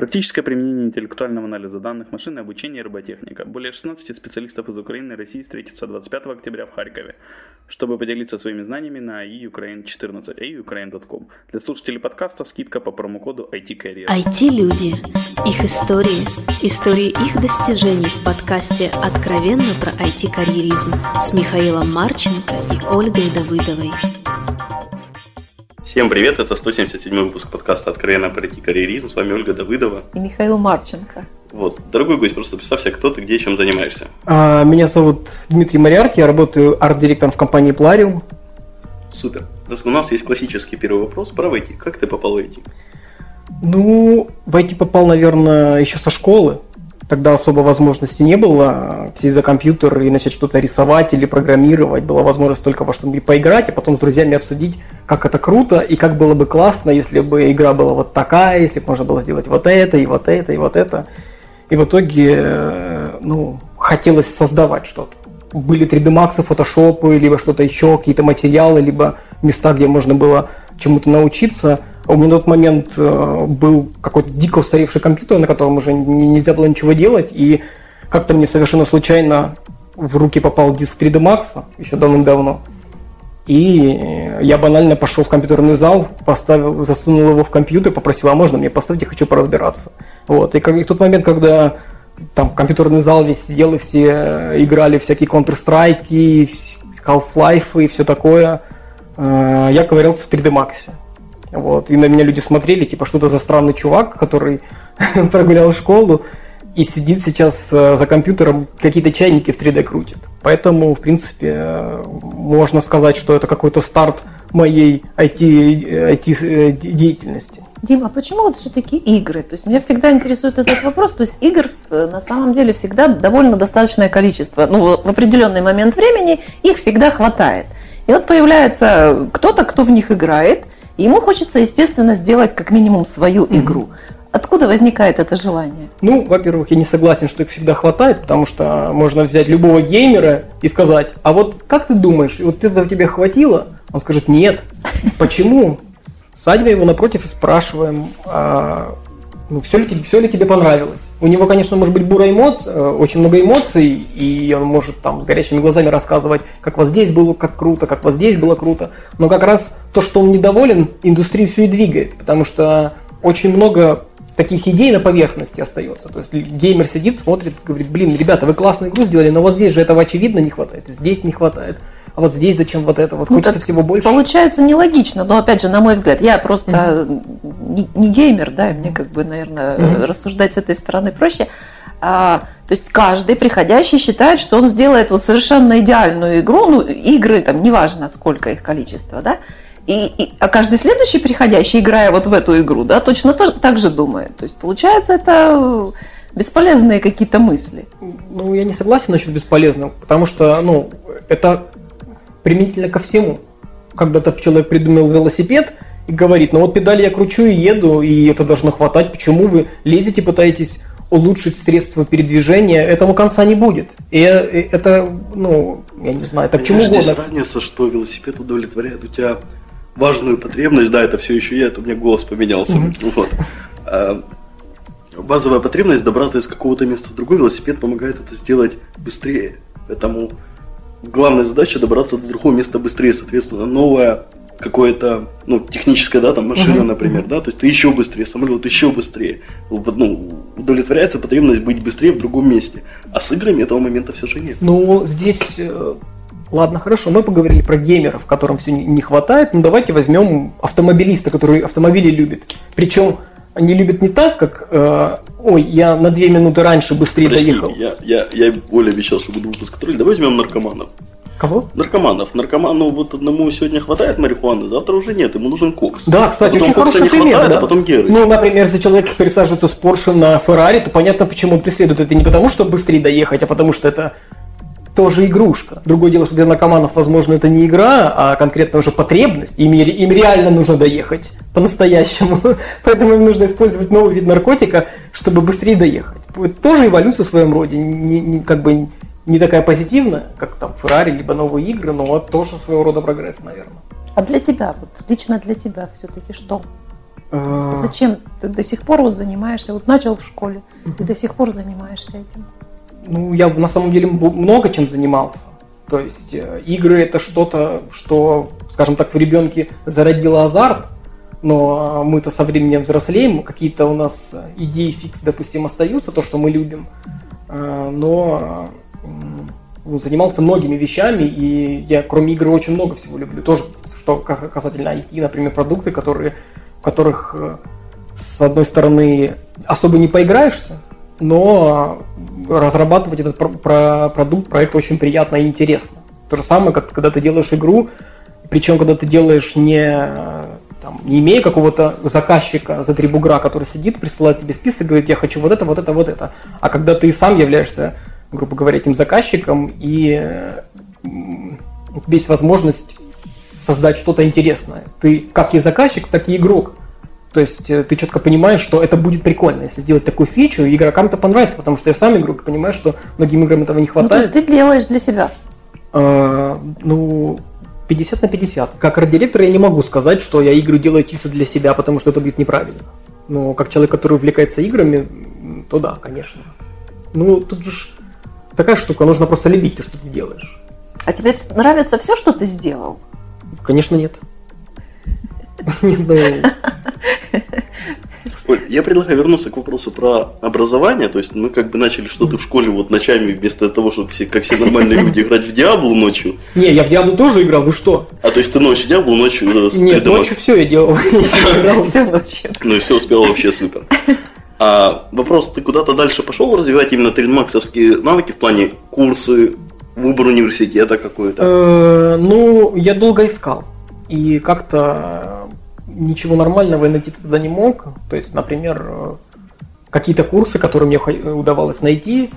Практическое применение интеллектуального анализа данных, обучение и роботехника. Более 16 специалистов из Украины и России встретятся 25 октября в Харькове, чтобы поделиться своими знаниями на iukraine14, iukraine.com. Для слушателей подкаста скидка по промокоду IT-Career. IT-люди. Их истории. Истории их достижений в подкасте «Откровенно про IT-карьеризм» с Михаилом Марченко и Ольгой Давыдовой. Всем привет, это 177 выпуск подкаста «Откровенно пройти карьеризм». С вами Ольга Давыдова. И Михаил Марченко. Вот, дорогой гость, просто представься, кто ты, где, чем занимаешься. А, меня зовут Дмитрий Мариарти, я работаю арт-директором в компании Plarium. Супер. У нас есть классический первый вопрос про IT. Как ты попал в IT? Ну, в IT попал, наверное, еще со школы. Тогда особо возможности не было сесть за компьютер и начать что-то рисовать или программировать. Была возможность только во что-нибудь поиграть, а потом с друзьями обсудить, как это круто и как было бы классно, если бы игра была вот такая, если бы можно было сделать вот это, и вот это, и вот это. И в итоге, э, ну, хотелось создавать что-то. Были 3D Max, фотошопы, либо что-то еще, какие-то материалы, либо места, где можно было чему-то научиться – у меня на тот момент э, был какой-то дико устаревший компьютер, на котором уже нельзя было ничего делать, и как-то мне совершенно случайно в руки попал диск 3D Max еще давным-давно. И я банально пошел в компьютерный зал, поставил, засунул его в компьютер, попросил, а можно мне поставить, я хочу поразбираться. Вот. И, как, и в тот момент, когда там компьютерный зал весь сидел, и все играли всякие Counter-Strike, Half-Life и все такое, э, я ковырялся в 3D Max. Вот. И на меня люди смотрели, типа, что-то за странный чувак, который прогулял школу и сидит сейчас э, за компьютером, какие-то чайники в 3D крутит. Поэтому, в принципе, э, можно сказать, что это какой-то старт моей IT-деятельности. Дима, а почему вот все-таки игры? То есть меня всегда интересует этот вопрос. То есть игр э, на самом деле всегда довольно достаточное количество. Ну, в определенный момент времени их всегда хватает. И вот появляется кто-то, кто в них играет – Ему хочется, естественно, сделать как минимум свою игру. Откуда возникает это желание? Ну, во-первых, я не согласен, что их всегда хватает, потому что можно взять любого геймера и сказать, а вот как ты думаешь, вот за тебя хватило? Он скажет, нет. Почему? Садим его напротив и спрашиваем, а, ну, все ли, все ли тебе понравилось? У него, конечно, может быть бура эмоций, э, очень много эмоций, и он может там с горящими глазами рассказывать, как вот здесь было как круто, как вот здесь было круто. Но как раз то, что он недоволен, индустрию все и двигает, потому что очень много таких идей на поверхности остается. То есть геймер сидит, смотрит, говорит, блин, ребята, вы классную игру сделали, но вот здесь же этого очевидно не хватает, здесь не хватает а вот здесь зачем вот это? Вот ну, хочется всего больше. Получается нелогично, но опять же, на мой взгляд, я просто mm-hmm. не, не геймер, да, и мне как бы, наверное, mm-hmm. рассуждать с этой стороны проще. А, то есть каждый приходящий считает, что он сделает вот совершенно идеальную игру, ну, игры, там, неважно, сколько их количество, да, и, и, а каждый следующий приходящий, играя вот в эту игру, да, точно то, так же думает. То есть получается это бесполезные какие-то мысли. Ну, я не согласен насчет бесполезного, потому что, ну, это применительно ко всему. Когда-то человек придумал велосипед и говорит, ну вот педали я кручу и еду, и это должно хватать, почему вы лезете, пытаетесь улучшить средства передвижения, этому конца не будет. И это, ну, я не знаю, это к чему угодно. Здесь разница, что велосипед удовлетворяет у тебя важную потребность, да, это все еще я, это у меня голос поменялся. Mm-hmm. Вот. А, базовая потребность добраться из какого-то места в другой, велосипед помогает это сделать быстрее. Поэтому главная задача добраться до другого места быстрее, соответственно, новая какое-то, ну, техническая, да, там, машина, uh-huh. например, да, то есть ты еще быстрее, самолет еще быстрее, ну, удовлетворяется потребность быть быстрее в другом месте, а с играми этого момента все же нет. Ну, здесь, э, ладно, хорошо, мы поговорили про геймеров, которым все не хватает, ну, давайте возьмем автомобилиста, который автомобили любит, причем они любят не так, как э, ой, я на две минуты раньше быстрее Прости, доехал. Я, я, я Оля обещал, что буду выпуск контроль. Давай возьмем наркоманов. Кого? Наркоманов. Наркоману вот одному сегодня хватает марихуаны, завтра уже нет, ему нужен кокс. Да, кстати, а очень хороший не пример. Хватает, да? а потом геры. Ну, например, если человек пересаживается с Порше на Феррари, то понятно, почему он преследует это не потому, чтобы быстрее доехать, а потому что это тоже игрушка. Другое дело, что для наркоманов, возможно, это не игра, а конкретно уже потребность. Им, им реально нужно доехать по-настоящему. Поэтому им нужно использовать новый вид наркотика, чтобы быстрее доехать. Это тоже эволюция в своем роде. Не, не, как бы не такая позитивная, как там Феррари, либо новые игры, но тоже своего рода прогресс, наверное. А для тебя, вот лично для тебя все-таки что? Э, Зачем ты до сих пор вот занимаешься? Вот начал в школе, ты до сих пор занимаешься этим. Ну, я на самом деле много чем занимался. То есть э, игры это что-то, что, скажем так, в ребенке зародило азарт, но мы-то со временем взрослеем, какие-то у нас идеи фикс, допустим, остаются, то, что мы любим, э, но ну, занимался многими вещами, и я кроме игры очень много всего люблю. Тоже, что касательно IT, например, продукты, которые, в которых э, с одной стороны особо не поиграешься, но разрабатывать этот продукт, проект очень приятно и интересно. То же самое, как когда ты делаешь игру, причем когда ты делаешь не, там, не имея какого-то заказчика за три бугра, который сидит, присылает тебе список, говорит, я хочу вот это, вот это, вот это. А когда ты сам являешься, грубо говоря, этим заказчиком, и у тебя есть возможность создать что-то интересное. Ты как и заказчик, так и игрок. То есть э, ты четко понимаешь, что это будет прикольно, если сделать такую фичу, и игрокам это понравится, потому что я сам игрок и понимаю, что многим играм этого не хватает. Ну, то есть ты делаешь для себя? А, ну, 50 на 50. Как арт-директор я не могу сказать, что я игры делаю чисто для себя, потому что это будет неправильно. Но как человек, который увлекается играми, то да, конечно. Ну, тут же такая штука, нужно просто любить то, что ты делаешь. А тебе нравится все, что ты сделал? Конечно, нет. Я предлагаю вернуться к вопросу про образование. То есть мы как бы начали что-то в школе вот ночами вместо того, чтобы все, как все нормальные люди играть в Диаблу ночью. Не, я в Диаблу тоже играл, вы что? А то есть ты ночью Диаблу, ночью э, Нет, ночью все я делал. Все ночью. Ну и все успел вообще супер. А вопрос, ты куда-то дальше пошел развивать именно 3 максовские навыки в плане курсы, выбор университета какой-то? Э, ну, я долго искал. И как-то ничего нормального я найти тогда не мог. То есть, например, э, какие-то курсы, которые мне удавалось найти,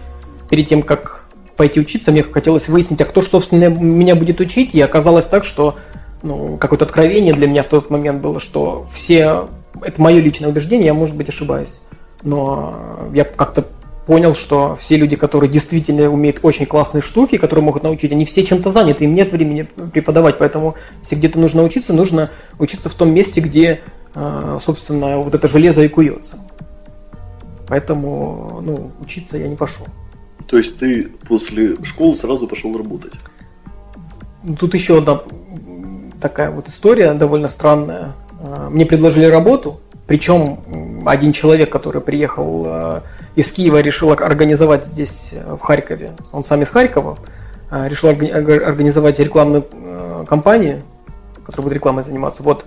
перед тем, как пойти учиться, мне хотелось выяснить, а кто же, собственно, меня будет учить. И оказалось так, что ну, какое-то откровение для меня в тот момент было, что все... Это мое личное убеждение, я, может быть, ошибаюсь. Но я как-то понял, что все люди, которые действительно умеют очень классные штуки, которые могут научить, они все чем-то заняты, им нет времени преподавать, поэтому если где-то нужно учиться, нужно учиться в том месте, где, э, собственно, вот это железо и куется. Поэтому, ну, учиться я не пошел. То есть ты после школы сразу пошел работать? Тут еще одна такая вот история довольно странная. Э, мне предложили работу, причем один человек, который приехал э, из Киева, решил организовать здесь, э, в Харькове, он сам из Харькова, э, решил организовать рекламную кампанию, которая будет рекламой заниматься. Вот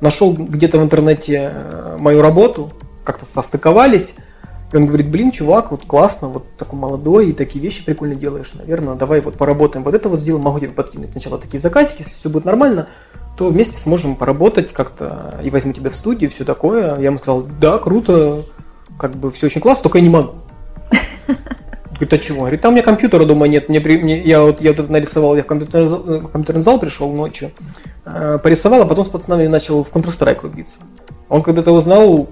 нашел где-то в интернете мою работу, как-то состыковались, и он говорит, блин, чувак, вот классно, вот такой молодой, и такие вещи прикольно делаешь, наверное, давай вот поработаем, вот это вот сделаем, могу тебе подкинуть сначала такие заказики, если все будет нормально, то вместе сможем поработать как-то и возьму тебя в студию, все такое. Я ему сказал, да, круто, как бы все очень классно, только я не могу. Говорит, а чего? Говорит, там у меня компьютера дома нет. Мне, мне, я вот я тут нарисовал, я в компьютерный, зал, в компьютерный зал пришел ночью, э, порисовал, а потом с пацанами начал в Counter-Strike рубиться. Он когда-то узнал,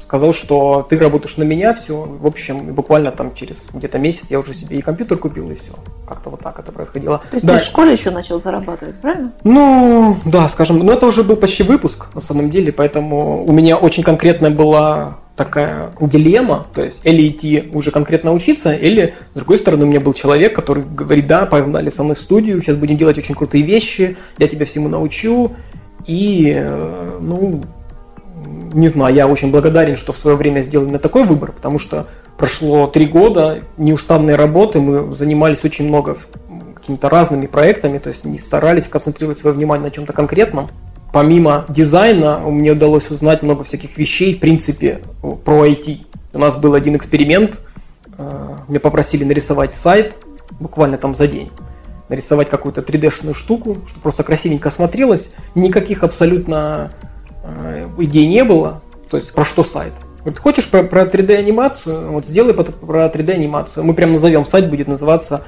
сказал, что ты работаешь на меня, все. В общем, буквально там через где-то месяц я уже себе и компьютер купил, и все. Как-то вот так это происходило. То есть да. ты в школе еще начал зарабатывать, правильно? Ну, да, скажем, но это уже был почти выпуск, на самом деле, поэтому у меня очень конкретная была такая дилемма, то есть или идти уже конкретно учиться, или, с другой стороны, у меня был человек, который говорит, да, погнали со мной в студию, сейчас будем делать очень крутые вещи, я тебя всему научу, и, э, ну, не знаю, я очень благодарен, что в свое время сделал именно такой выбор, потому что прошло три года неустанной работы, мы занимались очень много какими-то разными проектами, то есть не старались концентрировать свое внимание на чем-то конкретном. Помимо дизайна, мне удалось узнать много всяких вещей, в принципе, про IT. У нас был один эксперимент, э, меня попросили нарисовать сайт буквально там за день нарисовать какую-то 3D-шную штуку, чтобы просто красивенько смотрелось, никаких абсолютно Э, идей не было, то есть про что сайт. Вот хочешь про, про 3D анимацию, вот сделай про, про 3D анимацию. Мы прям назовем сайт, будет называться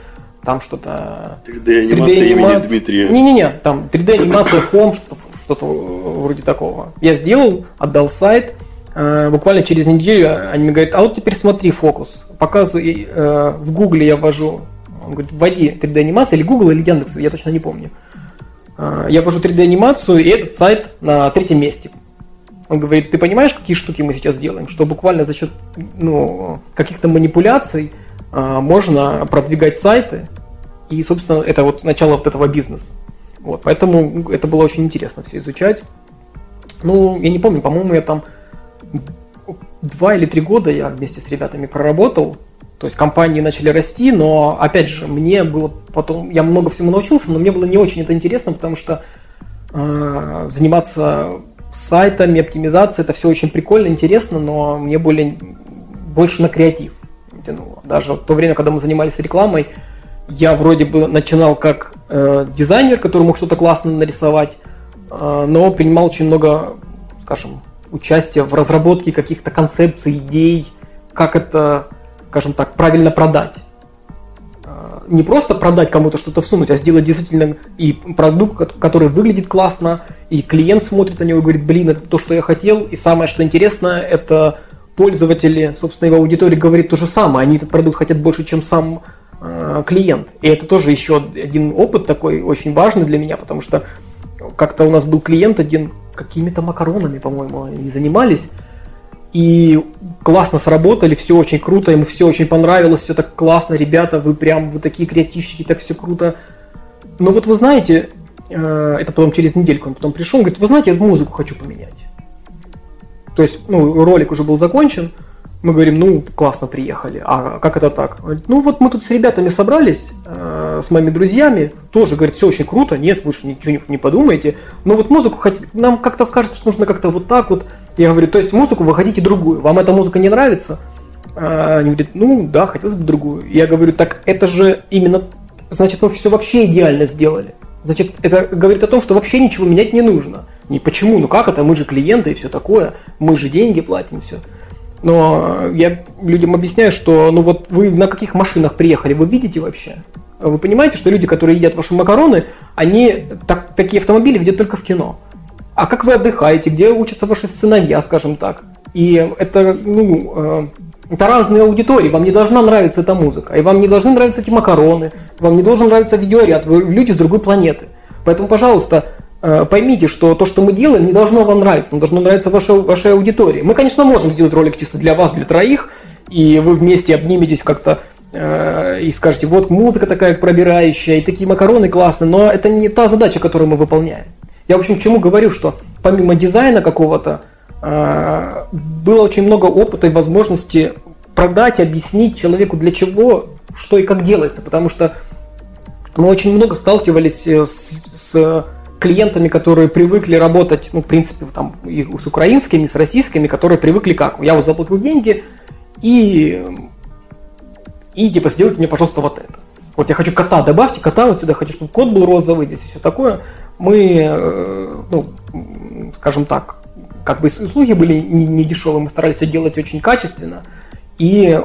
там что-то... 3D анимация 3D имени Дмитрия. Не-не-не, там 3D анимация Home, что-то, что-то вроде такого. Я сделал, отдал сайт, э, буквально через неделю они мне говорят, а вот теперь смотри фокус. Показываю, э, в Гугле я ввожу, он говорит, вводи 3D анимация, или Google, или Яндекс, я точно не помню. Я ввожу 3D анимацию, и этот сайт на третьем месте. Он говорит, ты понимаешь, какие штуки мы сейчас делаем? Что буквально за счет ну, каких-то манипуляций можно продвигать сайты. И, собственно, это вот начало вот этого бизнеса. Вот, поэтому это было очень интересно все изучать. Ну, я не помню, по-моему, я там два или три года я вместе с ребятами проработал. То есть компании начали расти, но опять же, мне было потом, я много всему научился, но мне было не очень это интересно, потому что э, заниматься сайтами, оптимизацией, это все очень прикольно, интересно, но мне более, больше на креатив тянуло. Даже в то время, когда мы занимались рекламой, я вроде бы начинал как э, дизайнер, который мог что-то классно нарисовать, э, но принимал очень много, скажем, участия в разработке каких-то концепций, идей, как это, скажем так, правильно продать. Э, не просто продать кому-то что-то всунуть, а сделать действительно и продукт, который выглядит классно, и клиент смотрит на него и говорит, блин, это то, что я хотел. И самое, что интересно, это пользователи, собственно, его аудитория говорит то же самое. Они этот продукт хотят больше, чем сам клиент. И это тоже еще один опыт такой очень важный для меня, потому что как-то у нас был клиент один, какими-то макаронами, по-моему, они занимались. И классно сработали, все очень круто, ему все очень понравилось, все так классно, ребята, вы прям вы такие креативщики, так все круто. Но вот вы знаете, э, это потом через недельку он потом пришел, он говорит, вы знаете, я музыку хочу поменять. То есть, ну, ролик уже был закончен, мы говорим, ну, классно приехали. А как это так? Ну, вот мы тут с ребятами собрались, э, с моими друзьями, тоже, говорит, все очень круто, нет, вы же ничего не, не подумаете. Но вот музыку хотите, нам как-то кажется, что нужно как-то вот так вот. Я говорю, то есть музыку вы хотите другую, вам эта музыка не нравится? А они говорят, ну, да, хотелось бы другую. Я говорю, так это же именно, значит, мы все вообще идеально сделали. Значит, это говорит о том, что вообще ничего менять не нужно. Не почему, ну как это, мы же клиенты и все такое, мы же деньги платим, все. Но я людям объясняю, что ну вот вы на каких машинах приехали, вы видите вообще? Вы понимаете, что люди, которые едят ваши макароны, они так, такие автомобили видят только в кино. А как вы отдыхаете, где учатся ваши сыновья, скажем так? И это, ну, э, это разные аудитории, вам не должна нравиться эта музыка, и вам не должны нравиться эти макароны, вам не должен нравиться видеоряд, вы люди с другой планеты. Поэтому, пожалуйста, поймите, что то, что мы делаем, не должно вам нравиться, оно должно нравиться вашей, вашей аудитории. Мы, конечно, можем сделать ролик чисто для вас, для троих, и вы вместе обниметесь как-то э, и скажете, вот музыка такая пробирающая, и такие макароны классные, но это не та задача, которую мы выполняем. Я, в общем, к чему говорю, что помимо дизайна какого-то, э, было очень много опыта и возможности продать, объяснить человеку для чего, что и как делается, потому что мы очень много сталкивались э, с, с клиентами, которые привыкли работать, ну, в принципе, там, и с украинскими, с российскими, которые привыкли как? Я вот заплатил деньги и, и типа, сделайте мне, пожалуйста, вот это. Вот я хочу кота, добавьте кота вот сюда, хочу, чтобы кот был розовый здесь и все такое. Мы, э, ну, скажем так, как бы услуги были не, не дешевые, мы старались все делать очень качественно. И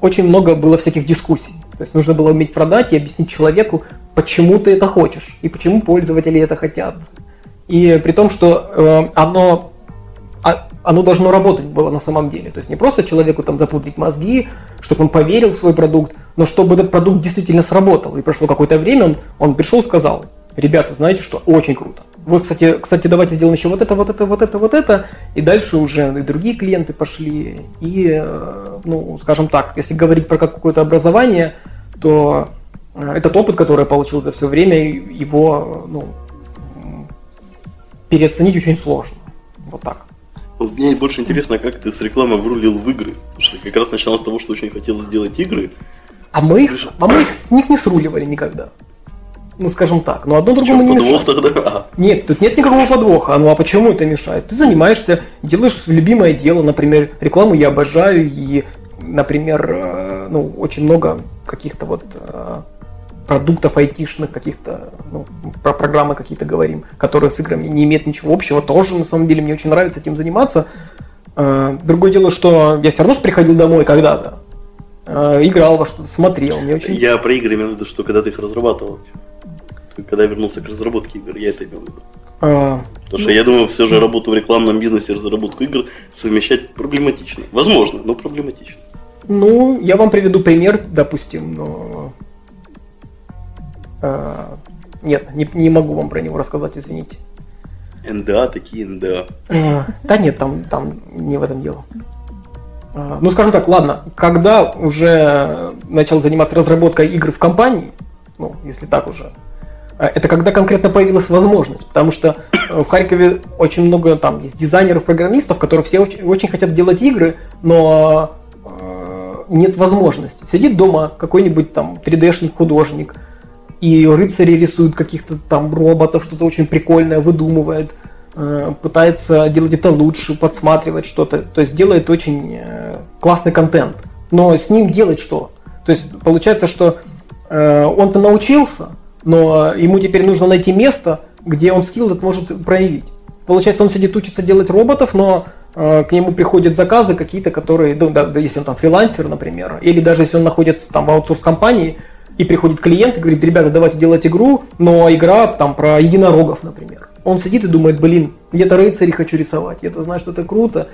очень много было всяких дискуссий. То есть нужно было уметь продать и объяснить человеку, почему ты это хочешь и почему пользователи это хотят. И при том, что э, оно, а, оно должно работать было на самом деле. То есть не просто человеку там запудрить мозги, чтобы он поверил в свой продукт, но чтобы этот продукт действительно сработал. И прошло какое-то время, он, он пришел и сказал, ребята, знаете что, очень круто. Вот, кстати, кстати, давайте сделаем еще вот это, вот это, вот это, вот это. И дальше уже и другие клиенты пошли. И, э, ну, скажем так, если говорить про какое-то образование, то Э, этот опыт, который я получил за все время, его ну, переоценить очень сложно. Вот так. Вот мне больше интересно, как ты с рекламой врулил в игры. Потому что как раз начинал с того, что очень хотел сделать игры. А мы их, а мы их с них не сруливали никогда. Ну, скажем так. Но одно другому не подвох мешает. тогда? А. Нет, тут нет никакого подвоха. Ну а почему это мешает? Ты занимаешься, делаешь любимое дело, например, рекламу я обожаю, и, например, э, ну, очень много каких-то вот э, продуктов айтишных каких-то, ну, про программы какие-то говорим, которые с играми не имеют ничего общего, тоже на самом деле мне очень нравится этим заниматься. Э, другое дело, что я все равно же приходил домой когда-то, играл во что-то, смотрел. Мне очень... Я про игры имею в виду, что когда ты их разрабатывал, когда я вернулся к разработке игр, я это имел в виду. А, Потому что ну... я думаю, все же работу в рекламном бизнесе, разработку игр совмещать проблематично. Возможно, но проблематично. Ну, я вам приведу пример, допустим, но Э, нет, не, не могу вам про него рассказать, извините. НДА такие НДА. Э, Да нет, там, там не в этом дело. А, Ну, скажем так, ладно, когда уже начал заниматься разработкой игр в компании, ну, если так уже, а, это когда конкретно появилась возможность, потому что э, в Харькове очень много там есть дизайнеров, программистов, которые все очень, очень хотят делать игры, но э, нет возможности. Сидит дома какой-нибудь там 3D-шник, художник, и рыцари рисуют каких-то там роботов, что-то очень прикольное выдумывает, э, пытается делать это лучше, подсматривать что-то, то есть делает очень классный контент. Но с ним делать что? То есть получается, что он-то научился, но ему теперь нужно найти место, где он скилл этот может проявить. Получается, он сидит учится делать роботов, но э, к нему приходят заказы какие-то, которые, ну, да, да, если он там фрилансер, например, или даже если он находится там в аутсорс-компании, и приходит клиент и говорит, ребята, давайте делать игру, но игра там про единорогов, например. Он сидит и думает, блин, где-то рыцари хочу рисовать, я-то знаю, что это круто,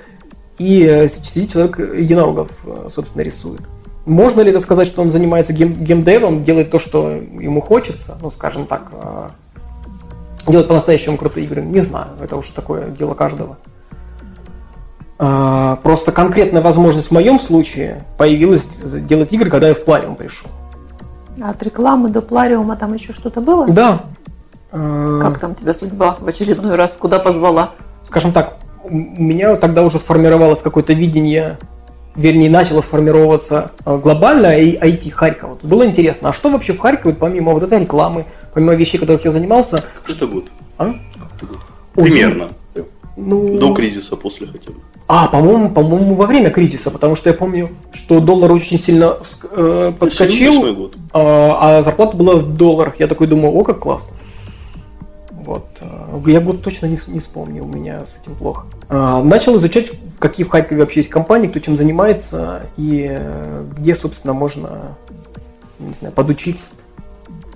и э, сидит человек единорогов, э, собственно, рисует. Можно ли это сказать, что он занимается гейм, геймдевом, делает то, что ему хочется, ну, скажем так, э, делать по-настоящему крутые игры? Не знаю, это уже такое дело каждого. А, Просто конкретная возможность в моем случае появилась делать игры, когда я в Плариум пришел. От рекламы до плариума там еще что-то было? Да. Э, Как там тебя судьба в очередной раз куда позвала? Скажем так, у меня тогда уже сформировалось какое-то видение, вернее, начало сформироваться э, глобальное и IT Харькова. Тут было интересно, а что вообще в Харькове, помимо вот этой рекламы, помимо вещей, которых я занимался, это год? а? Ой, Примерно. Ну, До кризиса, после хотя бы. А, по-моему, по-моему, во время кризиса, потому что я помню, что доллар очень сильно э, подскочил, год. а, а зарплата была в долларах. Я такой думаю, о, как классно. Вот. э, Я год точно не, не вспомню, у меня с этим плохо. А, Начал изучать, какие в Харькове вообще есть компании, кто чем занимается и э, где, собственно, можно, не знаю, подучиться.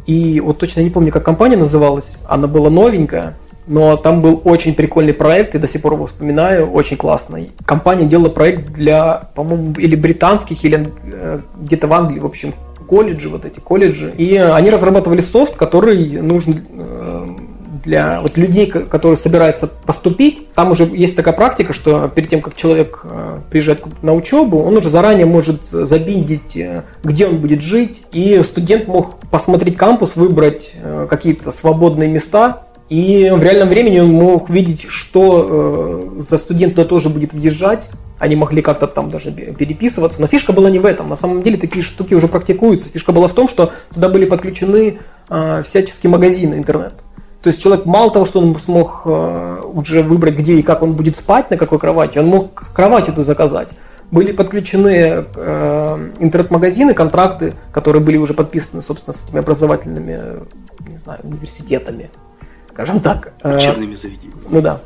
И вот точно не помню, как компания называлась. Она была новенькая, но там был очень прикольный проект, и до сих пор его вспоминаю, очень классный. Компания делала проект для, по-моему, или британских, или э, где-то в Англии, в общем, колледжи, вот эти колледжи. И они разрабатывали софт, который нужен для вот людей, ко- которые собираются поступить. Там уже есть такая практика, что перед тем, как человек э, приезжает на учебу, он уже заранее может забиндить, э, где он будет жить. И студент мог посмотреть кампус, выбрать э, какие-то свободные места, и в реальном времени он мог видеть, что за студент туда тоже будет въезжать. Они могли как-то там даже переписываться. Но фишка была не в этом. На самом деле такие штуки уже практикуются. Фишка была в том, что туда были подключены всяческие магазины интернет. То есть человек мало того, что он смог э, уже выбрать, где и как он будет спать, на какой кровати, он мог кровать эту заказать. Были подключены э, интернет-магазины, контракты, которые были уже подписаны, собственно, с этими образовательными, не знаю, университетами, скажем так. Э, Учебными заведениями. ну да.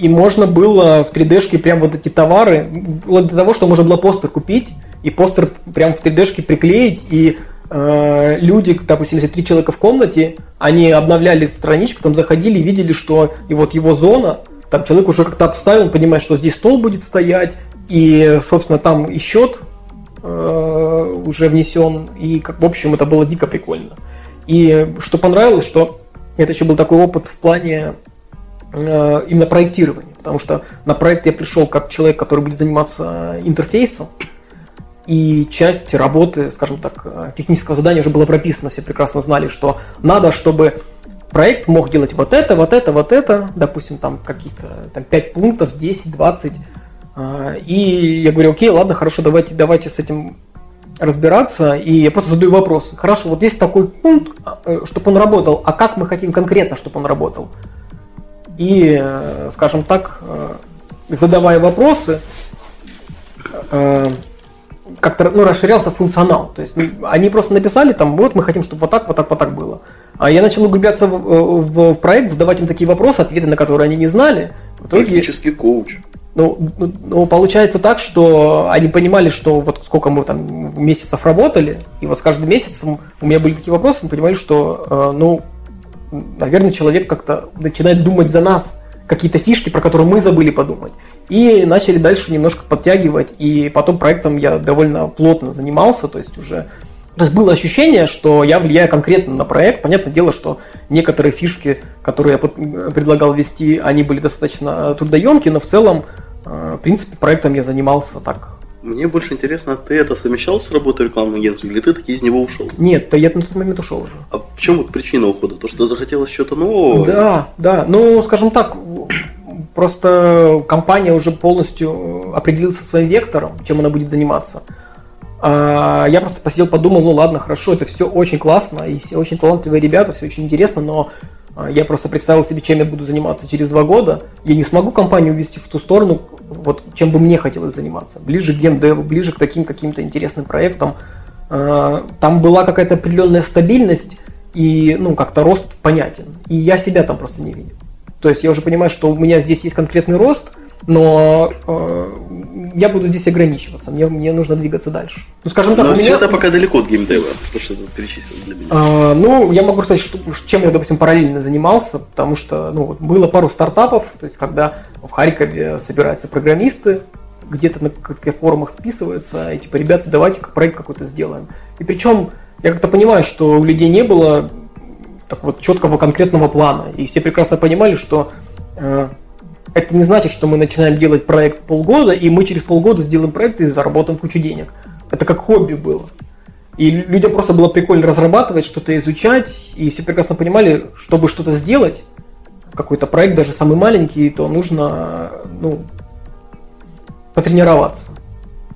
И можно было в 3D-шке прям вот эти товары, вплоть до того, что можно было постер купить, и постер прям в 3D-шке приклеить, и э, люди, допустим, если три человека в комнате, они обновляли страничку, там заходили и видели, что и вот его зона, там человек уже как-то обставил, он понимает, что здесь стол будет стоять, и, собственно, там и счет э, уже внесен, и, как, в общем, это было дико прикольно. И что понравилось, что это еще был такой опыт в плане э, именно проектирования, потому что на проект я пришел как человек, который будет заниматься интерфейсом, и часть работы, скажем так, э, технического задания уже была прописана, все прекрасно знали, что надо, чтобы проект мог делать вот это, вот это, вот это, допустим, там какие-то там, 5 пунктов, 10, 20. а, И я говорю, окей, ладно, хорошо, давайте, давайте с этим разбираться. И я просто задаю вопрос. Хорошо, вот есть такой пункт, чтобы он работал, а как мы хотим конкретно, чтобы он работал? И, э, скажем так, э, задавая вопросы, э, как-то ну, расширялся функционал. То есть ну, они просто написали там, вот мы хотим, чтобы вот так, вот так, вот так было. А я начал углубляться в, в- в проект, задавать им такие вопросы, ответы на которые они не знали. В итоге, Практически коуч. ну, ну, ну, получается так, что они понимали, что вот сколько мы там месяцев работали, и вот с каждым месяцем у меня были такие вопросы, мы понимали, что, э, ну, наверное, человек как-то начинает думать за нас какие-то фишки, про которые мы забыли подумать. И начали дальше немножко подтягивать, и потом проектом я довольно плотно занимался, то есть уже То есть было ощущение, что я влияю конкретно на проект. Понятное дело, что некоторые фишки, которые я предлагал ввести, они были достаточно трудоемкие, но в целом, э, в принципе, проектом я занимался так. Мне больше интересно, ты это совмещал с работой рекламного агентства, или ты таки из него ушел? Нет, я на тот момент ушел уже. А в чем вот причина ухода? То, что захотелось что-то нового? Да, да. Ну, скажем так, просто компания уже полностью определилась со своим вектором, чем она будет заниматься. А, я просто посидел, подумал, ну ладно, хорошо, это все очень классно, и все очень талантливые ребята, все очень интересно, но а, я просто представил себе, чем я буду заниматься через два года. Я не смогу компанию увести в ту сторону, вот чем бы мне хотелось заниматься. Ближе к геймдеву, ближе к таким каким-то интересным проектам. А, там была какая-то определенная стабильность и, ну, как-то рост понятен. И я себя там просто не видел. То есть я уже понимаю, что у меня здесь есть конкретный рост – но э, я буду здесь ограничиваться, мне, мне нужно двигаться дальше. Ну, скажем так, но у меня... это пока далеко от геймдева, то, что ты перечислил для меня. А, ну, я могу сказать, что, чем я, допустим, параллельно занимался, потому что ну, было пару стартапов, то есть когда в Харькове собираются программисты, где-то на каких-то форумах списываются, и типа, ребята, давайте проект какой-то сделаем. И причем я как-то понимаю, что у людей не было так вот четкого конкретного плана, и все прекрасно понимали, что э, это не значит, что мы начинаем делать проект полгода, и мы через полгода сделаем проект и заработаем кучу денег. Это как хобби было. И людям просто было прикольно разрабатывать, что-то изучать, и все прекрасно понимали, чтобы что-то сделать, какой-то проект, даже самый маленький, то нужно ну, потренироваться.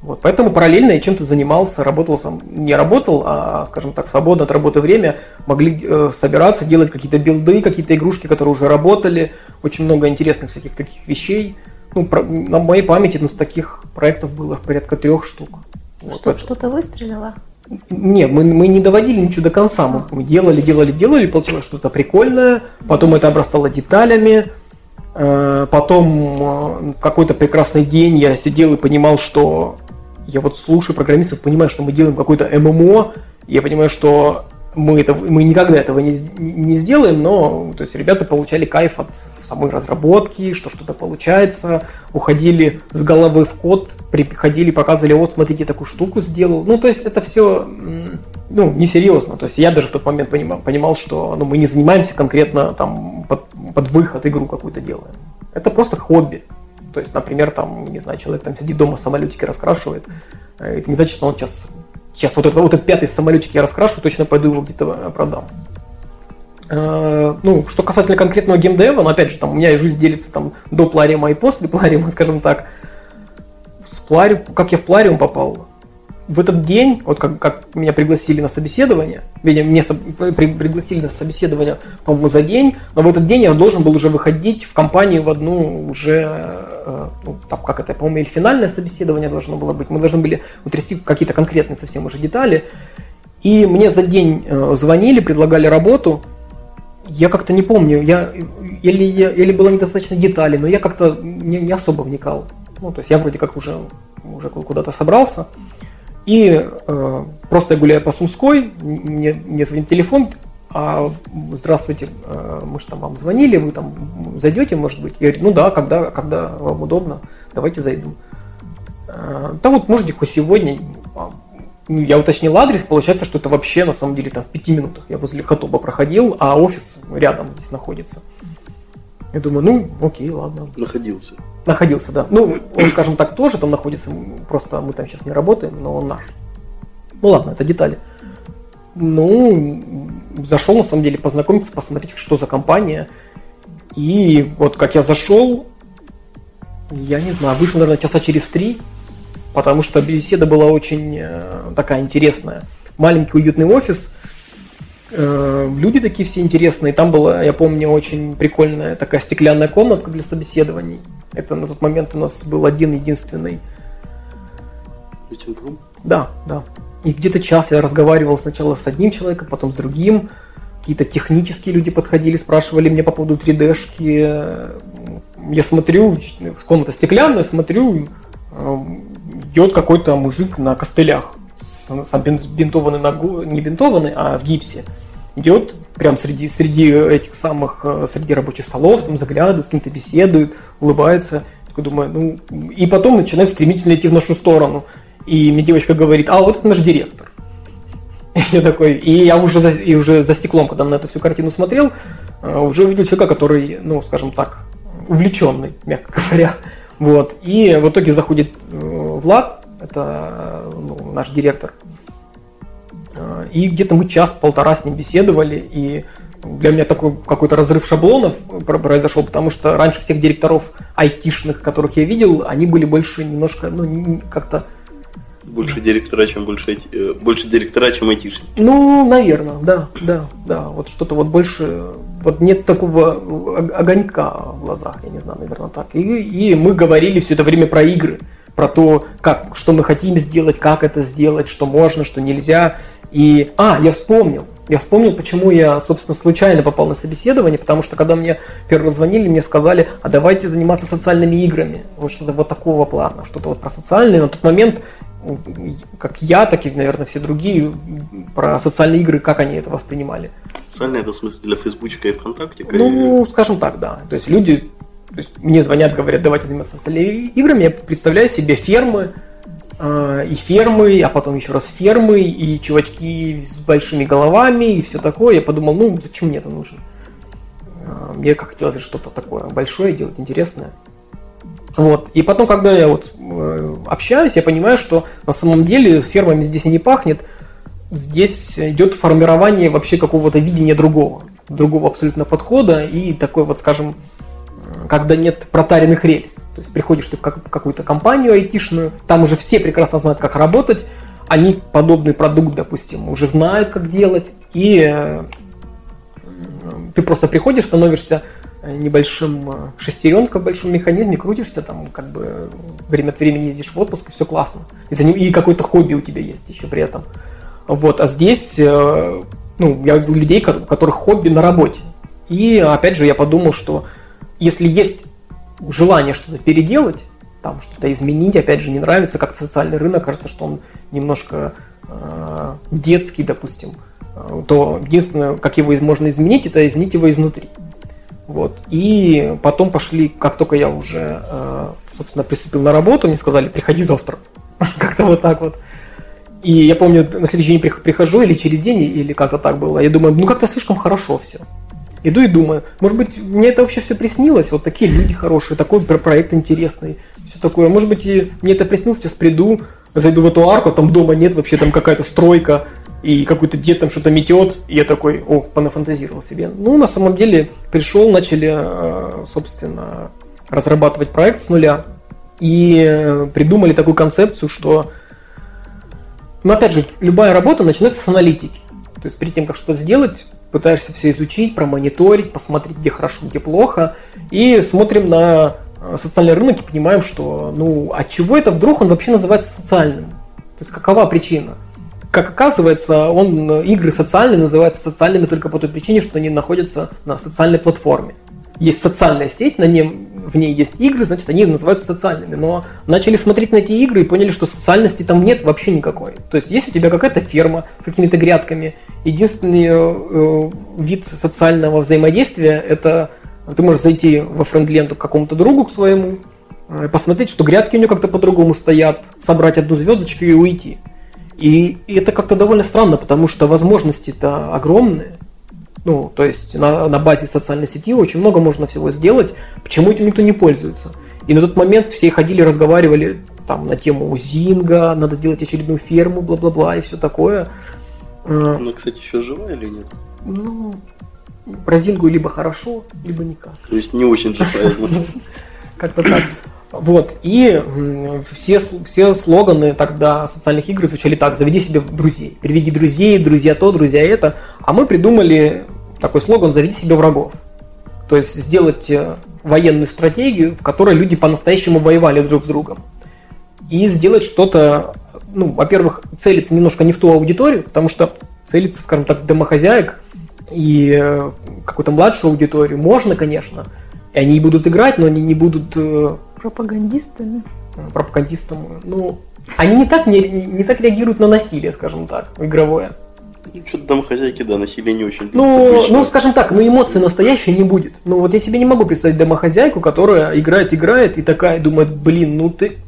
Вот, поэтому параллельно я чем-то занимался, работал сам, не работал, а, скажем так, свободно от работы время могли э, собираться, делать какие-то билды, какие-то игрушки, которые уже работали, очень много интересных всяких таких вещей. Ну, про, на моей памяти ну, таких проектов было порядка трех штук. Что, вот что-то выстрелило? Нет, мы, мы не доводили ничего до конца. Мы, мы делали, делали, делали, получилось что-то прикольное, потом это обрастало деталями, э, потом э, какой-то прекрасный день я сидел и понимал, что я вот слушаю программистов, понимаю, что мы делаем какой-то ММО, я понимаю, что мы, это, мы никогда этого не, не сделаем, но то есть ребята получали кайф от самой разработки, что что-то получается, уходили с головы в код, приходили, показывали, вот смотрите, такую штуку сделал. Ну, то есть это все ну, несерьезно. То есть я даже в тот момент понимал, понимал что ну, мы не занимаемся конкретно там под, под выход игру какую-то делаем. Это просто хобби. То есть, например, там, не знаю, человек там сидит дома, самолетики раскрашивает. Э, это не значит, что он сейчас, сейчас вот, этот, вот этот пятый самолетик я раскрашу, точно пойду его где-то э, продам. Э, ну, что касательно конкретного геймдева, ну, опять же, там у меня жизнь делится там до Плариума и после Плариума, скажем так. С Плариум, как я в Плариум попал? В этот день, вот как, как меня пригласили на собеседование, видимо, со, при, пригласили на собеседование, по-моему, за день, но в этот день я должен был уже выходить в компанию в одну уже, э, ну, там, как это, по-моему, или финальное собеседование должно было быть. Мы должны были утрясти какие-то конкретные совсем уже детали. И мне за день э, звонили, предлагали работу. Я как-то не помню, я, или, или было недостаточно деталей, но я как-то не, не особо вникал. Ну, то есть я вроде как уже, уже куда-то собрался. И э, просто я гуляю по Сумской, мне, мне звонит телефон, а здравствуйте, э, мы же там вам звонили, вы там зайдете, может быть? Я говорю, ну да, когда, когда вам удобно, давайте зайду. Э, да вот можете хоть сегодня. А, ну, я уточнил адрес, получается, что это вообще на самом деле там в пяти минутах. Я возле Хатоба проходил, а офис рядом здесь находится. Я думаю, ну, окей, ладно. Находился. Находился, да. Ну, он, скажем так, тоже там находится, просто мы там сейчас не работаем, но он наш. Ну ладно, это детали. Ну, зашел на самом деле познакомиться, посмотреть, что за компания. И вот как я зашел, я не знаю, вышел, наверное, часа через три, потому что беседа была очень э, такая интересная. Маленький уютный офис, люди такие все интересные. Там была, я помню, очень прикольная такая стеклянная комнатка для собеседований. Это на тот момент у нас был один единственный. Да, да. И где-то час я разговаривал сначала с одним человеком, потом с другим. Какие-то технические люди подходили, спрашивали меня по поводу 3D-шки. Я смотрю, комната стеклянная, смотрю, э, идет какой-то мужик на костылях сам бинтованный ногу, не бинтованный, а в гипсе, идет прям среди, среди этих самых, э, среди рабочих столов, там заглядывает, с кем-то беседует, улыбается. Такой думаю, ну, и потом начинает стремительно идти в нашу сторону. И мне девочка говорит, а вот это наш директор. Я такой, и я уже за, и уже за стеклом, когда на эту всю картину смотрел, э, уже увидел человека, который, ну, скажем так, увлеченный, мягко говоря. Вот. И в итоге заходит э, Влад, это ну, наш директор. Э, и где-то мы час-полтора с ним беседовали, и для меня такой какой-то разрыв шаблонов произошел, потому что раньше всех директоров айтишных, которых я видел, они были больше немножко, ну, как-то больше директора, чем больше, э, больше директора, чем айтишники. Ну, наверное, да, да, да. Вот что-то вот больше, вот нет такого огонька в глазах, я не знаю, наверное, так. И, и мы говорили все это время про игры, про то, как, что мы хотим сделать, как это сделать, что можно, что нельзя. И, а, я вспомнил, я вспомнил, почему я, собственно, случайно попал на собеседование, потому что когда мне первый звонили, мне сказали, а давайте заниматься социальными играми. Вот что-то вот такого плана, что-то вот про социальные. На тот момент как я, так и, наверное, все другие, про социальные игры, как они это воспринимали. Социальные это в смысле для Фейсбучка и ВКонтакте? Ну, скажем так, да. То есть люди, то есть мне звонят, говорят, давайте заниматься играми, я представляю себе фермы, э, и фермы, а потом еще раз фермы, и чувачки с большими головами, и все такое. Я подумал, ну, зачем мне это нужно? Э, мне как хотелось что-то такое большое делать, интересное. Вот. И потом, когда я вот э, общаюсь, я понимаю, что на самом деле фермами здесь и не пахнет. Здесь идет формирование вообще какого-то видения другого, другого абсолютно подхода и такой вот, скажем, когда нет протаренных рельс. То есть приходишь ты в какую-то компанию айтишную, там уже все прекрасно знают, как работать, они подобный продукт, допустим, уже знают, как делать, и э, ты просто приходишь, становишься Э, небольшим э, шестеренка в большом механизме, крутишься там, как бы время от времени ездишь в отпуск, и все классно. И, за ним, и какое-то хобби у тебя есть еще при этом. Вот, а здесь, ну, я видел людей, у которых хобби на работе. И, опять же, я подумал, что если есть желание что-то переделать, там что-то изменить, опять же, не нравится, как социальный рынок, кажется, что он немножко э, детский, допустим, то единственное, как его можно изменить, это изменить его изнутри. Вот. И потом пошли, как только я уже, э, собственно, приступил на работу, мне сказали, приходи завтра. Как-то вот так вот. И я помню, на следующий день прихожу, или через день, или как-то так было. Я думаю, ну как-то слишком хорошо все. Иду и думаю, может быть, мне это вообще все приснилось, вот такие люди хорошие, такой проект интересный, все такое. Может быть, и мне это приснилось, сейчас приду, зайду в эту арку, там дома нет, вообще там какая-то стройка, и какой-то дед там что-то метет, и я такой, о, понафантазировал себе. Ну, на самом деле, пришел, начали, э, собственно, разрабатывать проект с нуля, и э, придумали такую концепцию, что, ну, опять же, любая работа начинается с аналитики. То есть, перед тем, как что-то сделать, пытаешься все изучить, промониторить, посмотреть, где хорошо, где плохо, и смотрим на э, социальный рынок и понимаем, что, ну, от чего это вдруг он вообще называется социальным? То есть, какова причина? как оказывается, он, э, игры социальные называются социальными только по той причине, что они находятся на социальной платформе. Есть социальная сеть, на ней, в ней есть игры, значит, они называются социальными. Но начали смотреть на эти игры и поняли, что социальности там нет вообще никакой. То есть есть у тебя какая-то ферма с какими-то грядками. Единственный э, э вид социального взаимодействия – это ты можешь зайти во френд-ленту к какому-то другу к своему, э, посмотреть, что грядки у него как-то по-другому стоят, собрать одну звездочку и уйти. И это как-то довольно странно, потому что возможности-то огромные. Ну, то есть на, на базе социальной сети очень много можно всего сделать. Почему этим никто не пользуется? И на тот момент все ходили, разговаривали там на тему Зинга, надо сделать очередную ферму, бла-бла-бла и все такое. А, Она, кстати, еще жива или нет? Ну, про Зингу либо хорошо, либо никак. То есть не очень живая. Как-то так. Вот, и все, все слоганы тогда социальных игр звучали так, заведи себе друзей, приведи друзей, друзья то, друзья это, а мы придумали такой слоган, заведи себе врагов. То есть сделать э, военную стратегию, в которой люди по-настоящему воевали друг с другом. И сделать что-то, ну, во-первых, целиться немножко не в ту аудиторию, потому что целиться, скажем так, в домохозяек и э, какую-то младшую аудиторию можно, конечно, и они будут играть, но они не будут э, Пропагандистами? Пропагандистами. Ну, они не так, не, не так реагируют на насилие, скажем так, игровое. Ну, что-то домохозяйки, да, насилие не очень ну, ну, скажем так, ну эмоций настоящей не будет. Ну вот я себе не могу представить домохозяйку, которая играет, играет и такая думает, блин, ну ты...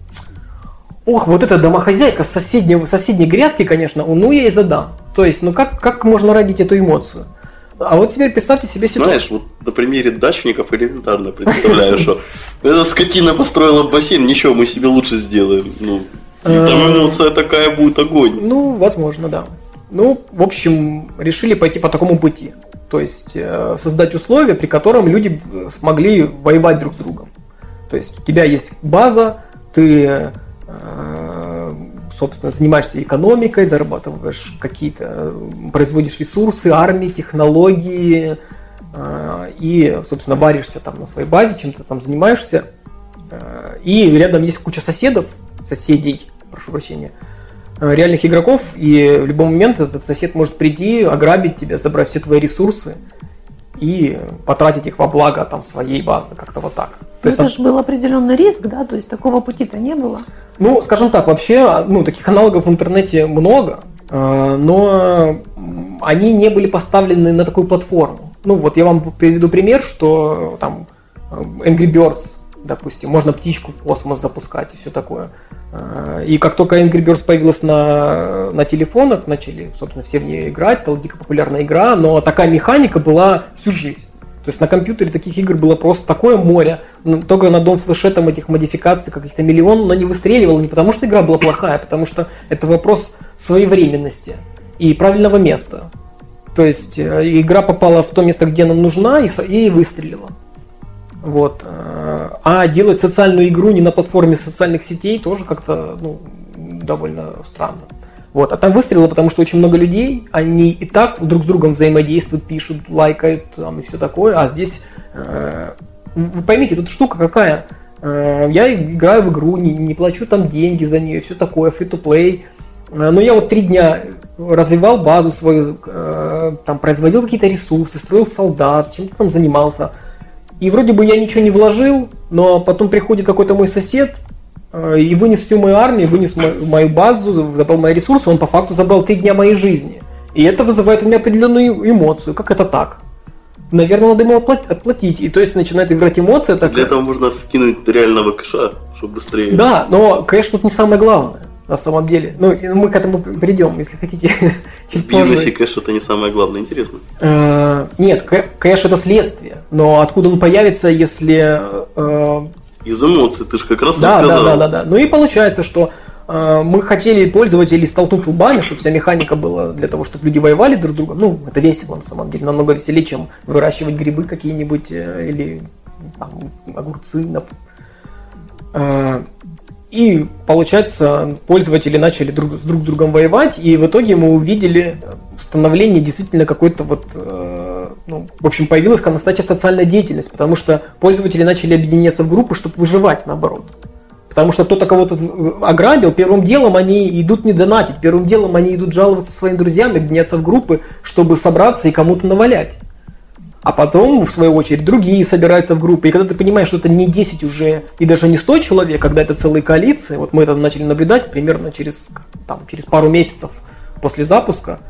Ох, вот эта домохозяйка с соседней, соседней грядки, конечно, ну я ей задам. То есть, ну как, как можно родить эту эмоцию? А вот теперь представьте себе ситуацию. Знаешь, вот на примере дачников элементарно представляю, что эта скотина построила бассейн, ничего, мы себе лучше сделаем. Ну, и там Э, эмоция такая будет огонь. Ну, возможно, да. Ну, в общем, решили пойти по такому пути. То есть э, создать условия, при котором люди э, смогли воевать друг с другом. То есть у тебя есть база, ты, э, собственно, занимаешься экономикой, зарабатываешь какие-то, производишь ресурсы, армии, технологии, и, собственно, варишься там на своей базе, чем-то там занимаешься. И рядом есть куча соседов, соседей, прошу прощения, реальных игроков, и в любой момент этот сосед может прийти, ограбить тебя, забрать все твои ресурсы и потратить их во благо там своей базы, как-то вот так. Ну, есть это же был определенный риск, да, то есть такого пути-то не было. ну, скажем так, вообще, ну, таких аналогов в интернете много, э, но они не были поставлены на такую платформу. Ну, вот я вам приведу пример, что э, там э, Angry Birds, допустим, можно птичку в космос запускать и все такое. Э, И как только Angry Birds появилась на, на телефонах, начали, собственно, все в нее играть, стала дико популярная игра, но такая механика была всю жизнь. То есть на компьютере таких игр было просто такое море. Ну, Только на дом флеше там этих модификаций каких-то миллион, но не выстреливало не потому, что игра была плохая, а потому что это вопрос своевременности и правильного места. То есть э, игра попала в то место, где она нужна, и, и выстрелила. Вот. А делать социальную игру не на платформе социальных сетей тоже как-то ну, довольно странно. Вот. А там выстрелило, потому что очень много людей, они и так друг с другом взаимодействуют, пишут, лайкают там, и все такое. А здесь, э, вы поймите, тут штука какая. Э, Я играю в игру, не, не плачу там деньги за нее, все такое, free-to-play. Э, Но я вот три дня развивал базу свою, э, там производил какие-то ресурсы, строил солдат, чем-то там занимался. И вроде бы я ничего не вложил, но потом приходит какой-то мой сосед э, и вынес всю мою армию, вынес мо- мою базу, забрал мои ресурсы, он по факту забрал три дня моей жизни. И это вызывает у меня определенную эмоцию. Как это так? Наверное, надо ему отплатить. И то есть начинает играть эмоция. Для такая. этого можно вкинуть реального кэша, чтобы быстрее. Да, но кэш тут не самое главное, на самом деле. Ну, мы к этому придем, если хотите. В чуть позже. бизнесе кэш это не самое главное. Интересно. Э, Нет, кэ- кэш это следствие. Но откуда он появится, если э, Из эмоций, ты же как раз Да, да, рассказал. да, да, да. Ну и получается, что э, мы хотели пользователей столкнуть лбами, чтобы вся механика была для того, чтобы люди воевали друг с другом. Ну, это весело на самом деле, намного веселее, чем выращивать грибы какие-нибудь или там, огурцы. И получается, пользователи начали друг с друг другом воевать, и в итоге мы увидели становление действительно какой-то вот, э, ну, в общем, появилась настоящая социальная деятельность, потому что пользователи начали объединяться в группы, чтобы выживать наоборот. Потому что кто-то кого-то ограбил, первым делом они идут не донатить, первым делом они идут жаловаться своим друзьям, объединяться в группы, чтобы собраться и кому-то навалять. А потом, в свою очередь, другие собираются в группы. И когда ты понимаешь, что это не 10 уже, и даже не 100 человек, когда это целые коалиции, вот мы это начали наблюдать примерно через, там, через пару месяцев после запуска,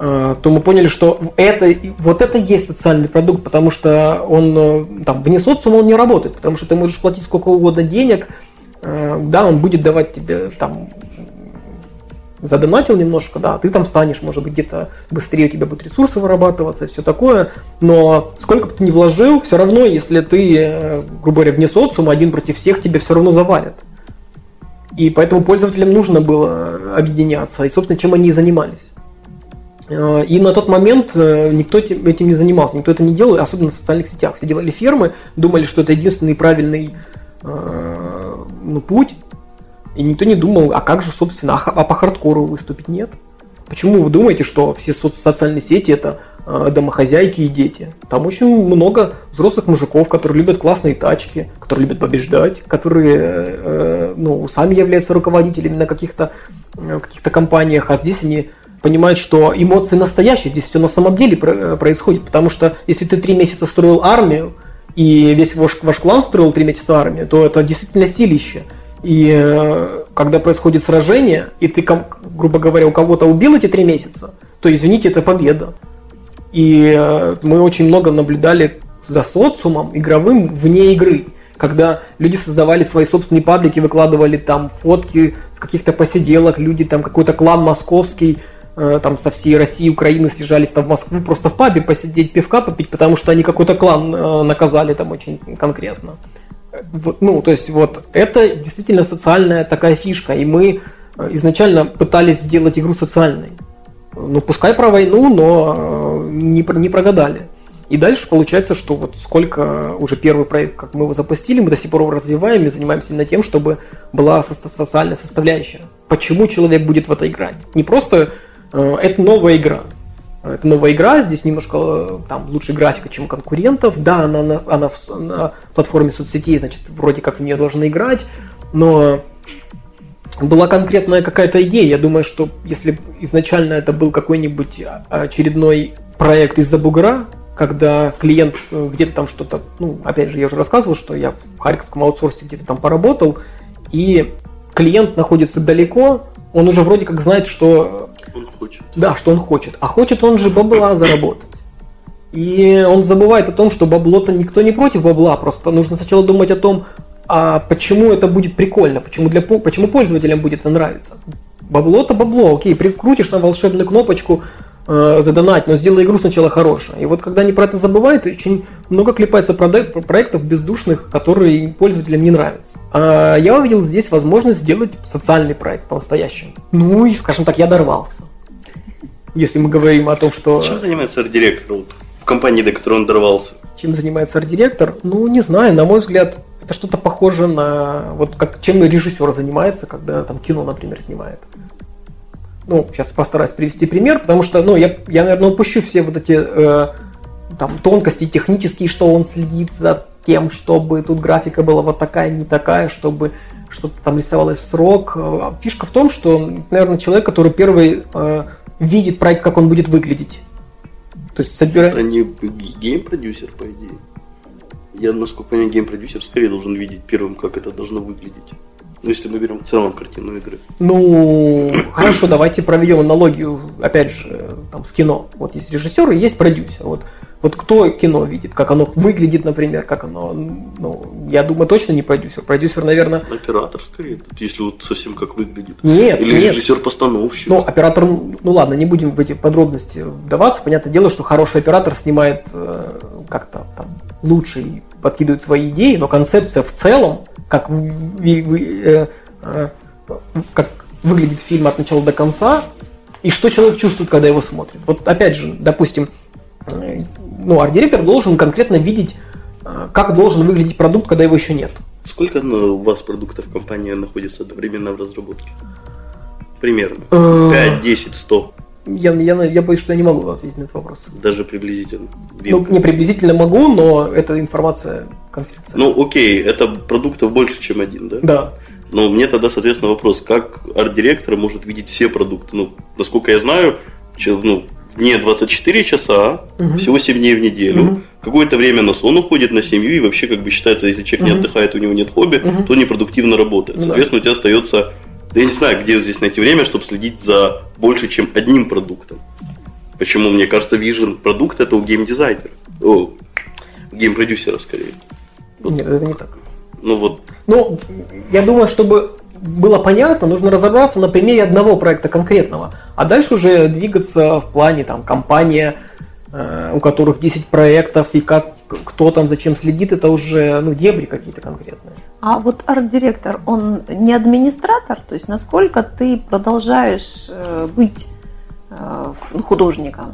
э, то мы поняли, что это, вот это есть социальный продукт, потому что он э, там, вне социума он не работает, потому что ты можешь платить сколько угодно денег, э, да, он будет давать тебе там задонатил немножко, да, ты там станешь, может быть, где-то быстрее у тебя будут ресурсы вырабатываться, все такое, но сколько бы ты ни вложил, все равно, если ты, э, грубо говоря, вне социума, один против всех, тебе все равно завалят. И поэтому пользователям нужно было объединяться, и, собственно, чем они и занимались. Э, И на тот момент э, никто этим не занимался, никто это не делал, особенно в социальных сетях. Все делали фермы, думали, что это единственный правильный ну, путь, и никто не думал, а как же, собственно, а, по хардкору выступить нет? Почему вы думаете, что все соц- социальные сети это э, домохозяйки и дети? Там очень много взрослых мужиков, которые любят классные тачки, которые любят побеждать, которые э, ну, сами являются руководителями на каких-то э, каких-то компаниях, а здесь они понимают, что эмоции настоящие, здесь все на самом деле э, происходит, потому что если ты три месяца строил армию, и весь ваш, ваш клан строил три месяца армию, то это действительно силище. И э, когда происходит сражение, и ты, грубо говоря, у кого-то убил эти три месяца, то, извините, это победа. И э, мы очень много наблюдали за социумом игровым вне игры, когда люди создавали свои собственные паблики, выкладывали там фотки с каких-то посиделок, люди там какой-то клан московский э, там со всей России, Украины съезжались там в Москву просто в пабе посидеть, пивка попить, потому что они какой-то клан наказали там очень конкретно. Ну, то есть вот это действительно социальная такая фишка, и мы э, изначально пытались сделать игру социальной. Ну, пускай про войну, но не, не прогадали. И дальше получается, что вот сколько уже первый проект, как мы его запустили, мы до сих пор его развиваем и занимаемся именно тем, чтобы была социальная составляющая. Почему человек будет в это играть? Не просто э, это новая игра. Это новая игра, здесь немножко э, там лучше графика, чем у конкурентов. Да, она, она, она в, на платформе соцсетей, значит, вроде как в нее должны играть, но была конкретная какая-то идея. Я думаю, что если изначально это был какой-нибудь а, очередной проект из-за бугра, когда клиент э, где-то там что-то, ну, опять же, я уже рассказывал, что я в харьковском аутсорсе где-то там поработал, и клиент находится далеко, он уже вроде как знает, что... Хочет. Да, что он хочет. А хочет он же бабла заработать. И он забывает о том, что бабло-то никто не против бабла, просто нужно сначала думать о том, а почему это будет прикольно, почему, для, почему пользователям будет это нравиться. Бабло-то бабло, окей, прикрутишь на волшебную кнопочку, э, задонать, но сделай игру сначала хорошую. И вот когда они про это забывают, очень много клепается проектов бездушных, которые пользователям не нравятся. А я увидел здесь возможность сделать социальный проект по-настоящему. Ну и, скажем так, я дорвался. Если мы говорим о том, что... Чем занимается арт-директор вот, в компании, до которой он дорвался? Чем занимается арт-директор? Ну, не знаю, на мой взгляд, это что-то похоже на... Вот как, чем режиссер занимается, когда там кино, например, снимает ну, сейчас постараюсь привести пример, потому что, ну, я, я наверное, упущу все вот эти э, там тонкости технические, что он следит за тем, чтобы тут графика была вот такая, не такая, чтобы что-то там рисовалось в срок. Э, фишка в том, что, наверное, человек, который первый э, видит проект, как он будет выглядеть. То есть собирает... Это не гейм-продюсер, по идее. Я, насколько понимаю, гейм-продюсер скорее должен видеть первым, как это должно выглядеть. Ну, если мы берем в целом картину игры. Ну, хорошо, давайте проведем аналогию, опять же, там, с кино. Вот есть режиссер и есть продюсер. Вот, вот кто кино видит, как оно выглядит, например, как оно, ну, я думаю, точно не продюсер. Продюсер, наверное... Оператор, скорее, если вот совсем как выглядит. Нет, Или нет. режиссер-постановщик. Ну, оператор, ну ладно, не будем в эти подробности вдаваться. Понятное дело, что хороший оператор снимает э, как-то там лучше и подкидывает свои идеи, но концепция в целом как, вы, вы, э, э, как выглядит фильм от начала до конца, и что человек чувствует, когда его смотрит. Вот опять же, допустим, ну, арт-директор должен конкретно видеть, э, как должен выглядеть продукт, когда его еще нет. Сколько ну, у вас продуктов в компании находится одновременно в разработке? Примерно. 5, 10, 100. Я, я, я боюсь, что я не могу ответить на этот вопрос. Даже приблизительно. Ну, не приблизительно могу, но эта информация конфиденциальна. Ну, окей, это продуктов больше, чем один, да? Да. Но мне тогда, соответственно, вопрос, как арт-директор может видеть все продукты? Ну, насколько я знаю, ну, в дне 24 часа, угу. всего 7 дней в неделю, угу. какое-то время на сон уходит, на семью, и вообще, как бы считается, если человек угу. не отдыхает, у него нет хобби, угу. то непродуктивно работает. Ну Соответственно, да. у тебя остается да я не знаю, где здесь найти время, чтобы следить за больше, чем одним продуктом. Почему, мне кажется, вижен продукт это у геймдизайнера. О, гейм-продюсера скорее. Вот. Нет, это не так. Ну вот. Ну, я думаю, чтобы было понятно, нужно разобраться на примере одного проекта конкретного, а дальше уже двигаться в плане там компания, э, у которых 10 проектов и как кто там зачем следит, это уже ну, дебри какие-то конкретные. А вот арт-директор, он не администратор? То есть насколько ты продолжаешь э, быть э, художником?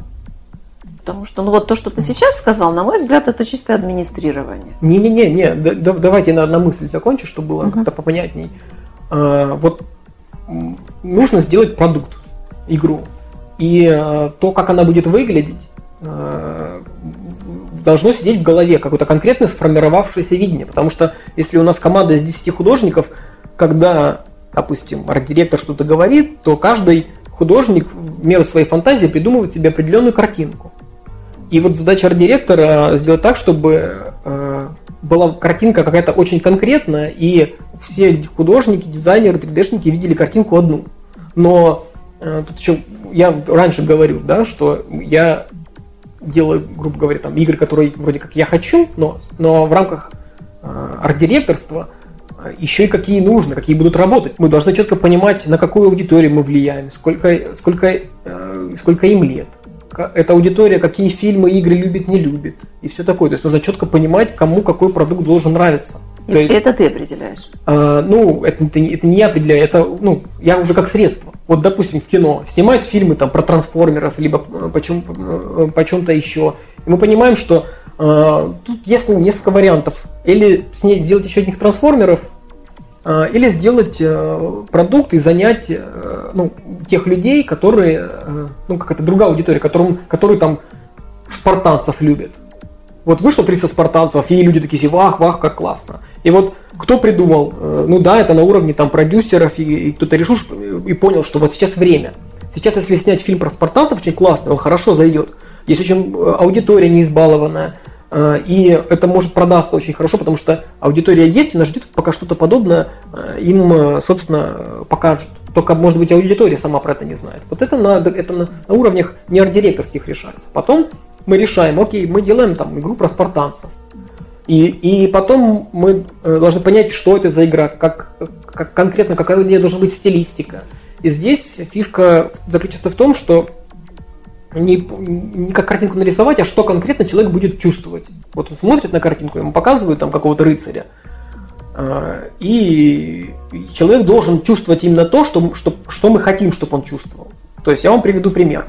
Потому что, ну вот то, что ты сейчас сказал, на мой взгляд, это чистое администрирование. Не-не-не, не, да, давайте на, на мысль закончу, чтобы было uh-huh. как-то попонятней. А, вот нужно сделать продукт, игру. И а, то, как она будет выглядеть, а, должно сидеть в голове, какое-то конкретное сформировавшееся видение. Потому что если у нас команда из 10 художников, когда, допустим, арт-директор что-то говорит, то каждый художник в меру своей фантазии придумывает себе определенную картинку. И вот задача арт-директора сделать так, чтобы э, была картинка какая-то очень конкретная, и все художники, дизайнеры, 3D-шники видели картинку одну. Но э, тут еще я раньше говорю, да, что я делаю, грубо говоря, там игры, которые вроде как я хочу, но, но в рамках э, арт-директорства еще и какие нужно, какие будут работать. Мы должны четко понимать, на какую аудиторию мы влияем, сколько, сколько, э, сколько им лет. Эта аудитория какие фильмы, игры любит, не любит. И все такое. То есть нужно четко понимать, кому какой продукт должен нравиться. То есть, это ты определяешь? Э, ну, это, это, это не я определяю, это ну, я уже как средство. Вот, допустим, в кино снимают фильмы там, про трансформеров, либо по, чем, по чем-то еще. И мы понимаем, что э, тут есть несколько вариантов. Или снять, сделать еще одних трансформеров, э, или сделать э, продукт и занять э, ну, тех людей, которые, э, ну, как это другая аудитория, которым, которые там спартанцев любят. Вот вышло 300 спартанцев, и люди такие, вах, вах, как классно. И вот кто придумал, ну да, это на уровне там продюсеров, и, и кто-то решил и понял, что вот сейчас время. Сейчас, если снять фильм про спартанцев, очень классный, он хорошо зайдет. Есть очень аудитория не избалованная, и это может продаться очень хорошо, потому что аудитория есть, она ждет, пока что-то подобное им, собственно, покажут. Только, может быть, аудитория сама про это не знает. Вот это на, это на, уровнях не арт-директорских решается. Потом мы решаем, окей, мы делаем там игру про спартанцев. И, и потом мы э, должны понять, что это за игра, как, как конкретно, какая у нее должна быть стилистика. И здесь фишка заключается в том, что не, не как картинку нарисовать, а что конкретно человек будет чувствовать. Вот он смотрит на картинку, ему показывают там какого-то рыцаря, а, и человек должен чувствовать именно то, что, что, что мы хотим, чтобы он чувствовал. То есть я вам приведу пример.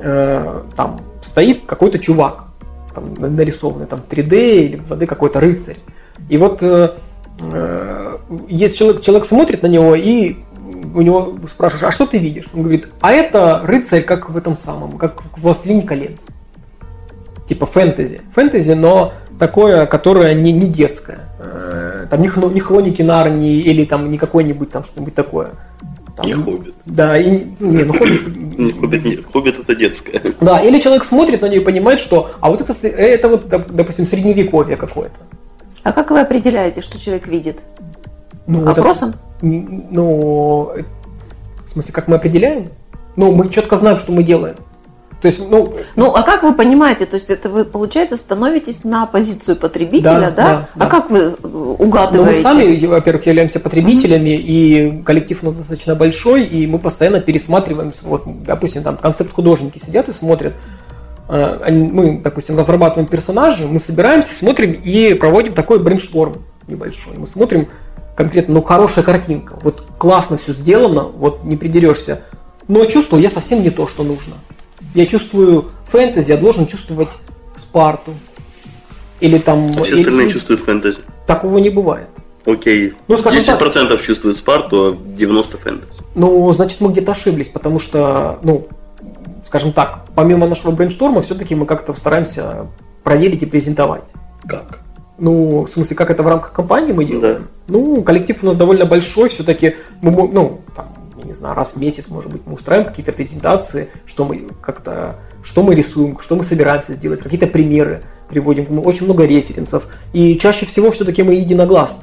Э, там стоит какой-то чувак, там, нарисованный там 3D или 2D какой-то рыцарь. И вот э, э, есть человек, человек смотрит на него и у него спрашиваешь, а что ты видишь? Он говорит, а это рыцарь как в этом самом, как в «Властелине колец». Типа фэнтези. Фэнтези, но такое, которое не, не детское. Э, там не, не хроники Нарнии или там не какой-нибудь там что-нибудь такое. Там, не хоббит. Да, и не, ну хоббит. Не хоббит, не, хоббит это детское. Да, или человек смотрит на нее и понимает, что а вот это, это вот, допустим, средневековье какое-то. А как вы определяете, что человек видит? Ну, Опросом? Это, ну, в смысле, как мы определяем? Ну, мы четко знаем, что мы делаем. То есть, ну, ну, а как вы понимаете, то есть это вы, получается, становитесь на позицию потребителя, да? да? да а да. как вы угадываете? Ну, мы сами, во-первых, являемся потребителями, mm-hmm. и коллектив у нас достаточно большой, и мы постоянно пересматриваем, вот, допустим, там концепт художники сидят и смотрят, э, мы, допустим, разрабатываем персонажи, мы собираемся, смотрим и проводим такой brainstorm небольшой. Мы смотрим конкретно, ну, хорошая картинка, вот классно все сделано, вот не придерешься, но чувствовал я совсем не то, что нужно я чувствую фэнтези, я должен чувствовать Спарту. Или там... А все остальные или... чувствуют фэнтези. Такого не бывает. Окей. Ну, 10% так, чувствуют Спарту, а 90% фэнтези. Ну, значит, мы где-то ошиблись, потому что, ну, скажем так, помимо нашего брейншторма, все-таки мы как-то стараемся проверить и презентовать. Как? Ну, в смысле, как это в рамках компании мы делаем? Да. Ну, коллектив у нас довольно большой, все-таки, мы, ну, там, не знаю, раз в месяц, может быть, мы устраиваем какие-то презентации, что мы как-то, что мы рисуем, что мы собираемся сделать, какие-то примеры приводим, мы очень много референсов. И чаще всего все-таки мы единогласны.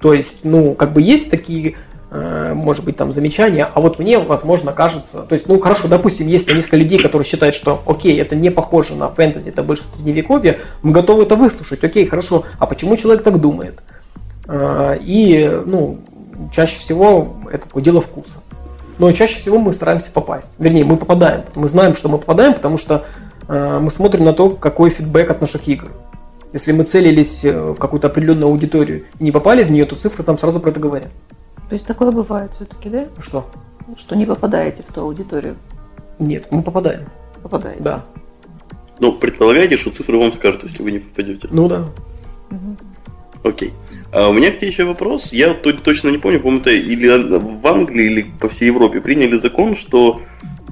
То есть, ну, как бы есть такие, может быть, там замечания, а вот мне, возможно, кажется, то есть, ну, хорошо, допустим, есть несколько людей, которые считают, что, окей, это не похоже на фэнтези, это больше средневековье, мы готовы это выслушать, окей, хорошо, а почему человек так думает? Э, и, ну, чаще всего это такое дело вкуса но чаще всего мы стараемся попасть. Вернее, мы попадаем. Мы знаем, что мы попадаем, потому что э, мы смотрим на то, какой фидбэк от наших игр. Если мы целились э, в какую-то определенную аудиторию и не попали в нее, то цифры там сразу про это говорят. То есть такое бывает все-таки, да? Что? Что не попадаете в ту аудиторию? Нет, мы попадаем. Попадаете? Да. Ну, предполагаете, что цифры вам скажут, если вы не попадете. Ну да. Угу. Окей. А у меня к тебе еще вопрос. Я точно не помню, по-моему, это или в Англии, или по всей Европе приняли закон, что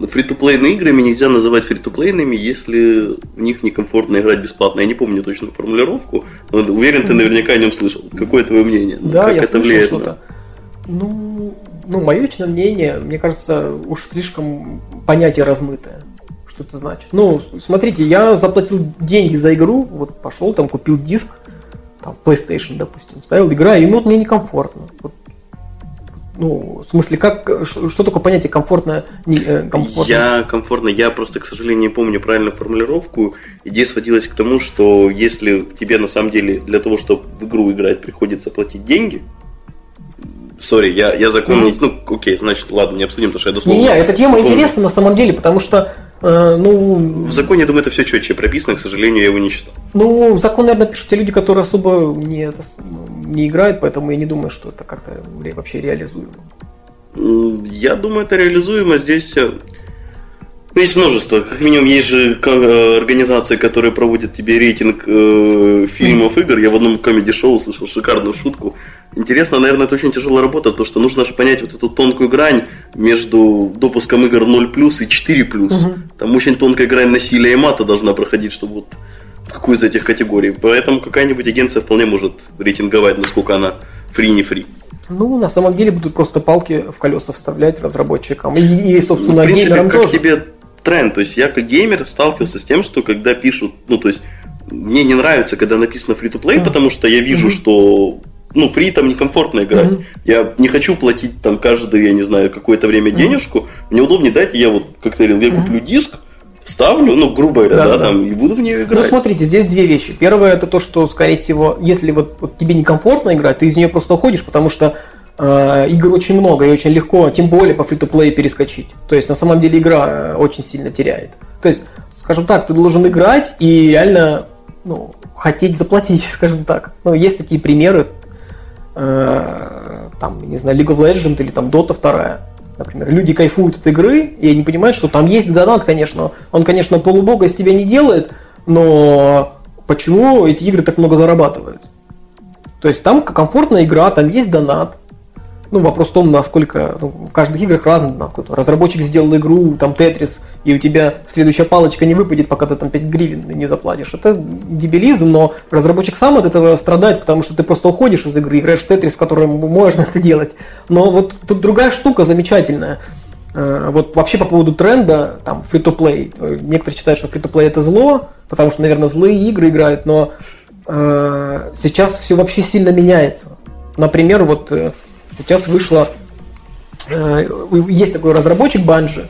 фри-то-плейные играми нельзя называть фри-то-плейными, если в них некомфортно играть бесплатно. Я не помню точную формулировку, но уверен, ты наверняка о нем слышал. Какое твое мнение? Да, как я это слышал что-то. Ну, ну, мое личное мнение, мне кажется, уж слишком понятие размытое. Что это значит? Ну, смотрите, я заплатил деньги за игру, вот пошел там, купил диск, там, PlayStation, допустим, ставил, играю, и ну, вот мне некомфортно. Вот, ну, в смысле, как, что, что такое понятие комфортно, не, э, комфортно? Я комфортно, я просто, к сожалению, не помню правильную формулировку. Идея сводилась к тому, что если тебе на самом деле для того, чтобы в игру играть, приходится платить деньги, Сори, я, я закон не... Ну, окей, значит, ладно, не обсудим, потому что я дословно... Не, эта тема помню. интересна на самом деле, потому что, э, ну... В законе, я думаю, это все четче прописано, к сожалению, я его не читал. Ну, закон, наверное, пишут те люди, которые особо не, это, не играют, поэтому я не думаю, что это как-то вообще реализуемо. Я думаю, это реализуемо. Здесь э, ну, есть множество. Как минимум, есть же э, организации, которые проводят тебе рейтинг э, фильмов, игр. Я в одном комедий-шоу слышал шикарную шутку. Интересно, наверное, это очень тяжелая работа, потому что нужно же понять вот эту тонкую грань между допуском игр 0 и 4 Там очень тонкая грань насилия и мата должна проходить, чтобы вот в какую из этих категорий. Поэтому какая-нибудь агенция вполне может рейтинговать, насколько она фри не фри. Ну, на самом деле будут просто палки в колеса вставлять разработчикам. И, и, Ну, собственно, в принципе, как тоже. тебе тренд? То есть я как геймер сталкивался с тем, что когда пишут, ну то есть мне не нравится, когда написано free to play, Мгм. потому что я вижу, Мгм. что ну, фри там некомфортно играть. Мгм. Я не хочу платить там каждое, я не знаю, какое-то время денежку. Мне удобнее дать, я вот, как ты говорил, я Мгм. куплю диск, вставлю, ну, грубо говоря, да, Да-да-да. там, и буду в нее Ну, играть. смотрите, здесь две вещи. Первое, это то, что, скорее всего, если вот, вот тебе некомфортно играть, ты из нее просто уходишь, потому что игр очень много и очень легко, тем более по фри плей перескочить. То есть, на самом деле, игра э, очень сильно теряет. То есть, скажем так, ты должен играть и реально ну, хотеть заплатить, скажем так. Ну, есть такие примеры, э, там, не знаю, League of Legends или там Dota 2, например. Люди кайфуют от игры, и они понимают, что там есть донат, конечно. Он, конечно, полубога из тебя не делает, но почему эти игры так много зарабатывают? То есть там комфортная игра, там есть донат. Ну, вопрос в том, насколько ну, в каждых играх разный Разработчик сделал игру, там Тетрис, и у тебя следующая палочка не выпадет, пока ты там 5 гривен не заплатишь. Это дебилизм, но разработчик сам от этого страдает, потому что ты просто уходишь из игры, играешь в Тетрис, в котором можно это делать. Но вот тут другая штука замечательная. Э, Вот вообще по поводу тренда, там, free-to-play. Э, Некоторые считают, что free-to-play это зло, потому что, наверное, злые игры играют, но э, сейчас все вообще сильно меняется. Например, вот э, сейчас вышло, э, есть такой разработчик Bungie,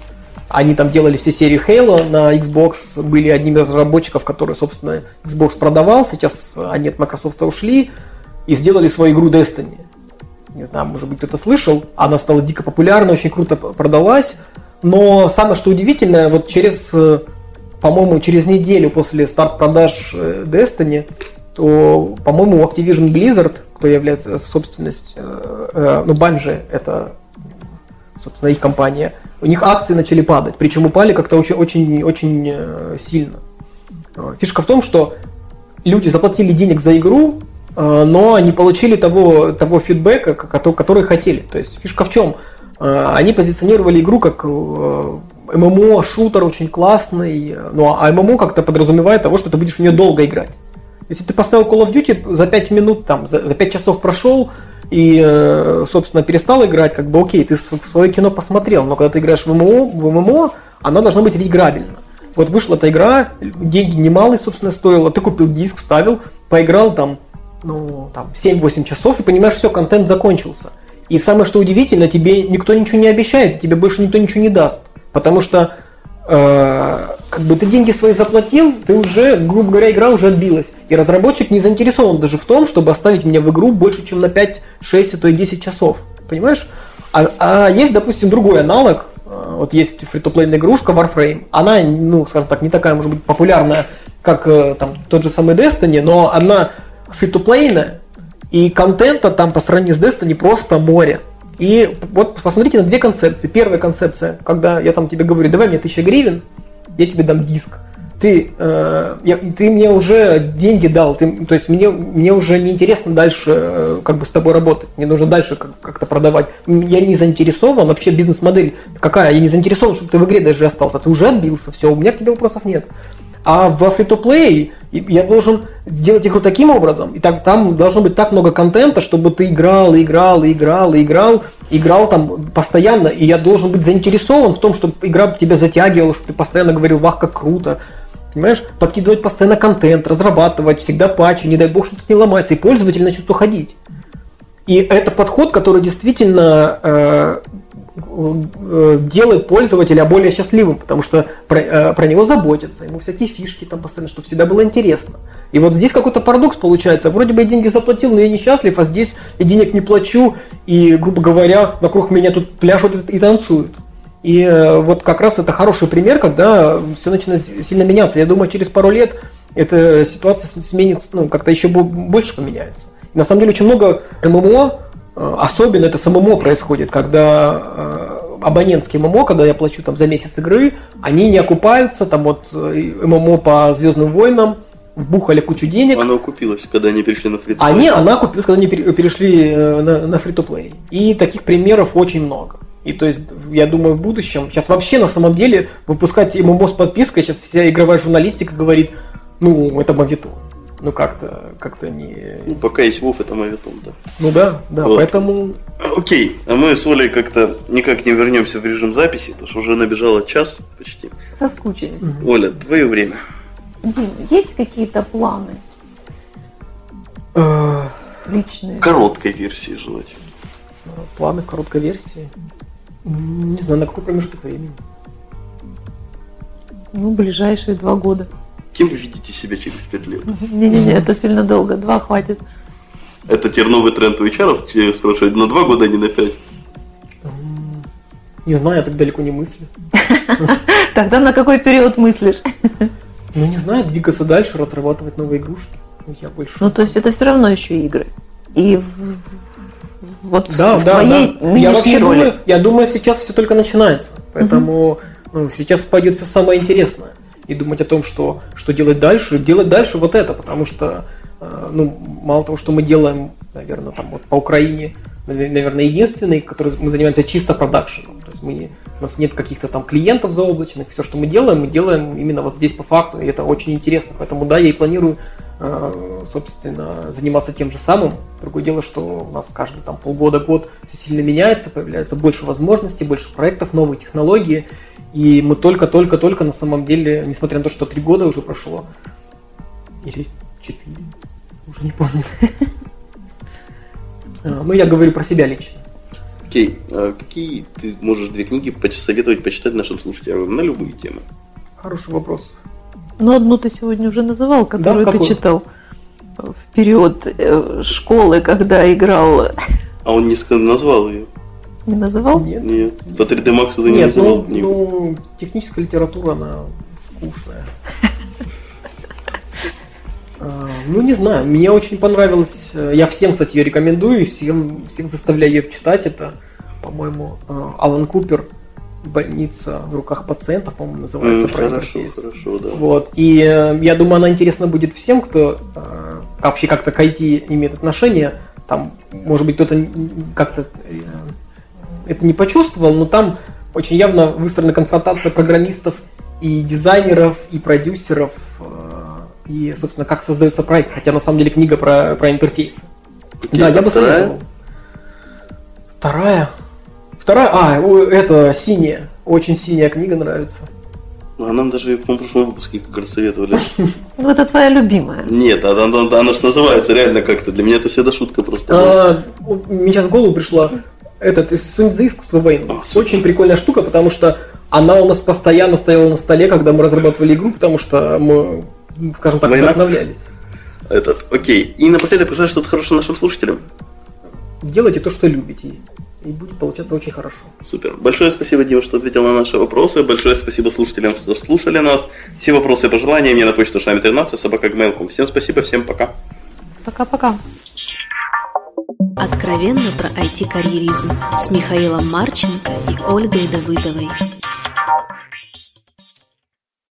они там делали все серии Halo на Xbox, были одними из разработчиков, которые, собственно, Xbox продавал, сейчас они от Microsoft ушли и сделали свою игру Destiny. Не знаю, может быть, кто-то слышал, она стала дико популярна, очень круто продалась, но самое что удивительное, вот через, э, по-моему, через неделю после старт продаж э, Destiny, то, по-моему, Activision Blizzard, кто является собственность, э, э, ну, Bungie, это, собственно, их компания, у них акции начали падать, причем упали как-то очень, очень, очень э, сильно. Фишка в том, что люди заплатили денег за игру, но не получили того, того фидбэка, ко- кото- который хотели. То есть фишка в чем? Они позиционировали игру как ММО, шутер очень классный, ну а ММО как-то подразумевает того, что ты будешь в нее долго играть. Если ты поставил Call of Duty, за 5 минут, там, за, за 5 часов прошел и, э, собственно, перестал играть, как бы окей, ты свое кино посмотрел, но когда ты играешь в ММО, в ММО она должна быть играбельна. Вот вышла эта игра, деньги немалые, собственно, стоила, ты купил диск, вставил, поиграл там, ну, там, 7-8 часов и понимаешь, все, контент закончился. И самое что удивительно, тебе никто ничего не обещает, тебе больше никто ничего не даст. Потому что как бы ты деньги свои заплатил, ты уже, грубо говоря, игра уже отбилась. И разработчик не заинтересован даже в том, чтобы оставить меня в игру больше, чем на 5, 6, а то и 10 часов. Понимаешь? А, а есть, допустим, другой аналог. Э, Вот есть фри-то-плейная игрушка Warframe. Она, ну, скажем так, не такая, может быть, популярная, как э, там тот же самый Destiny, но она фри-то-плейная, и контента там по сравнению с Destiny просто море. И вот посмотрите на две концепции. Первая концепция, когда я там тебе говорю, давай мне 1000 гривен, я тебе дам диск. Ты, э, я- ты мне уже деньги дал, ты, то есть мне, мне уже неинтересно дальше э, как бы с тобой работать, мне нужно дальше как- как-то продавать. Я не заинтересован, вообще бизнес-модель какая, я не заинтересован, чтобы ты в игре даже остался, ты уже отбился, все, у меня к тебе вопросов нет. А в free-to-play я должен сделать игру таким образом, и так, там должно быть так много контента, чтобы ты играл, играл, играл, играл, играл там постоянно, и я должен быть заинтересован в том, чтобы игра тебя затягивала, чтобы ты постоянно говорил, вах, как круто. Понимаешь, подкидывать постоянно контент, разрабатывать, всегда патчи, не дай бог что-то не ломается, и пользователь начнет уходить. И это подход, который действительно э, делает пользователя более счастливым, потому что про, э, про него заботятся, ему всякие фишки там постоянно, что всегда было интересно. И вот здесь какой-то парадокс получается. Вроде бы я деньги заплатил, но я несчастлив, а здесь я денег не плачу, и, грубо говоря, вокруг меня тут пляшут и танцуют. И э, вот как раз это хороший пример, когда все начинает сильно меняться. Я думаю, через пару лет эта ситуация сменится, ну, как-то еще больше поменяется. на самом деле очень много ММО, э, особенно это с ММО происходит, когда э, абонентские ММО, когда я плачу там за месяц игры, они не окупаются, там вот ММО по Звездным войнам, вбухали кучу денег. Она окупилась, когда они перешли на фри Они, она окупилась, когда они перешли на, на фри-то-плей. И таких примеров очень много. И то есть, я думаю, в будущем, сейчас вообще на самом деле выпускать ММО с подпиской, сейчас вся игровая журналистика говорит, ну, это мавитон. Ну, как-то, как-то не... Ну, пока есть Вов, это мавитон, да. Ну да, да, вот. поэтому... Окей, а мы с Олей как-то никак не вернемся в режим записи, потому что уже набежало час почти. Соскучились. Оля, твое время. Дим, есть какие-то планы? Э, Личные. Короткой версии желательно. Планы короткой версии? Не знаю, на какой промежуток времени? Ну, ближайшие два года. Кем вы видите себя через пять лет? Не-не-не, это сильно долго, два хватит. Это теперь новый тренд у HR спрашивать на два года, а не на пять? Не знаю, я так далеко не мыслю. Тогда на какой период мыслишь? Ну, не знаю, двигаться дальше, разрабатывать новые игрушки. Я больше... Ну, то есть это все равно еще игры. И вот да, в, да, твоей да. я вообще роли. Думаю, я думаю, сейчас все только начинается. Поэтому угу. ну, сейчас пойдет все самое интересное. И думать о том, что, что делать дальше, делать дальше вот это, потому что э, ну, мало того, что мы делаем, наверное, там вот по Украине, наверное, единственный, который мы занимаемся чисто продакшеном. То есть мы, у нас нет каких-то там клиентов заоблачных, все, что мы делаем, мы делаем именно вот здесь по факту, и это очень интересно. Поэтому да, я и планирую Э, собственно, заниматься тем же самым. Другое дело, что у нас каждый там полгода-год все сильно меняется, появляется больше возможностей, больше проектов, новые технологии. И мы только-только-только на самом деле, несмотря на то, что три года уже прошло, или четыре, уже не помню. Э, ну, я говорю про себя лично. Окей, а какие ты можешь две книги посоветовать почитать нашим слушателям на любые темы? Хороший вопрос. Ну, одну ты сегодня уже называл, которую да, ты читал в период э, школы, когда играл. А он не назвал ее. Не называл? Нет. Нет. По 3D Max ты не называл ну, ну, техническая литература, она скучная. А, ну, не знаю, мне очень понравилось. Э, я всем, кстати, ее рекомендую, всем, всех заставляю ее читать. Это, по-моему, э, Алан Купер больница в руках пациентов, по-моему, называется mm, про хорошо, интерфейс. Хорошо, да. Вот. И э, я думаю, она интересна будет всем, кто э, вообще как-то к IT имеет отношение. Там, может быть, кто-то как-то э, это не почувствовал, но там очень явно выстроена конфронтация программистов и дизайнеров, и продюсеров, э, и, собственно, как создается проект. Хотя, на самом деле, книга про, про интерфейс. Okay, да, я бы советовал. Вторая? Вторая, а, это синяя. Очень синяя книга нравится. Ну, а нам даже в прошлом выпуске как раз советовали. Ну, это твоя любимая. Нет, она, она, она же называется реально как-то. Для меня это всегда шутка просто. А, мне сейчас в голову пришла этот из Суньцзы искусство войны. А, Очень прикольная штука, потому что она у нас постоянно стояла на столе, когда мы разрабатывали игру, потому что мы, скажем так, Война? вдохновлялись. Этот, окей. И напоследок пожелай что-то хорошее нашим слушателям. Делайте то, что любите и будет получаться очень хорошо. Супер. Большое спасибо, Дима, что ответил на наши вопросы. Большое спасибо слушателям, что слушали нас. Все вопросы и пожелания мне на почту шами 13 собака Всем спасибо, всем пока. Пока-пока. Откровенно про IT-карьеризм с Михаилом Марченко и Ольгой Давыдовой.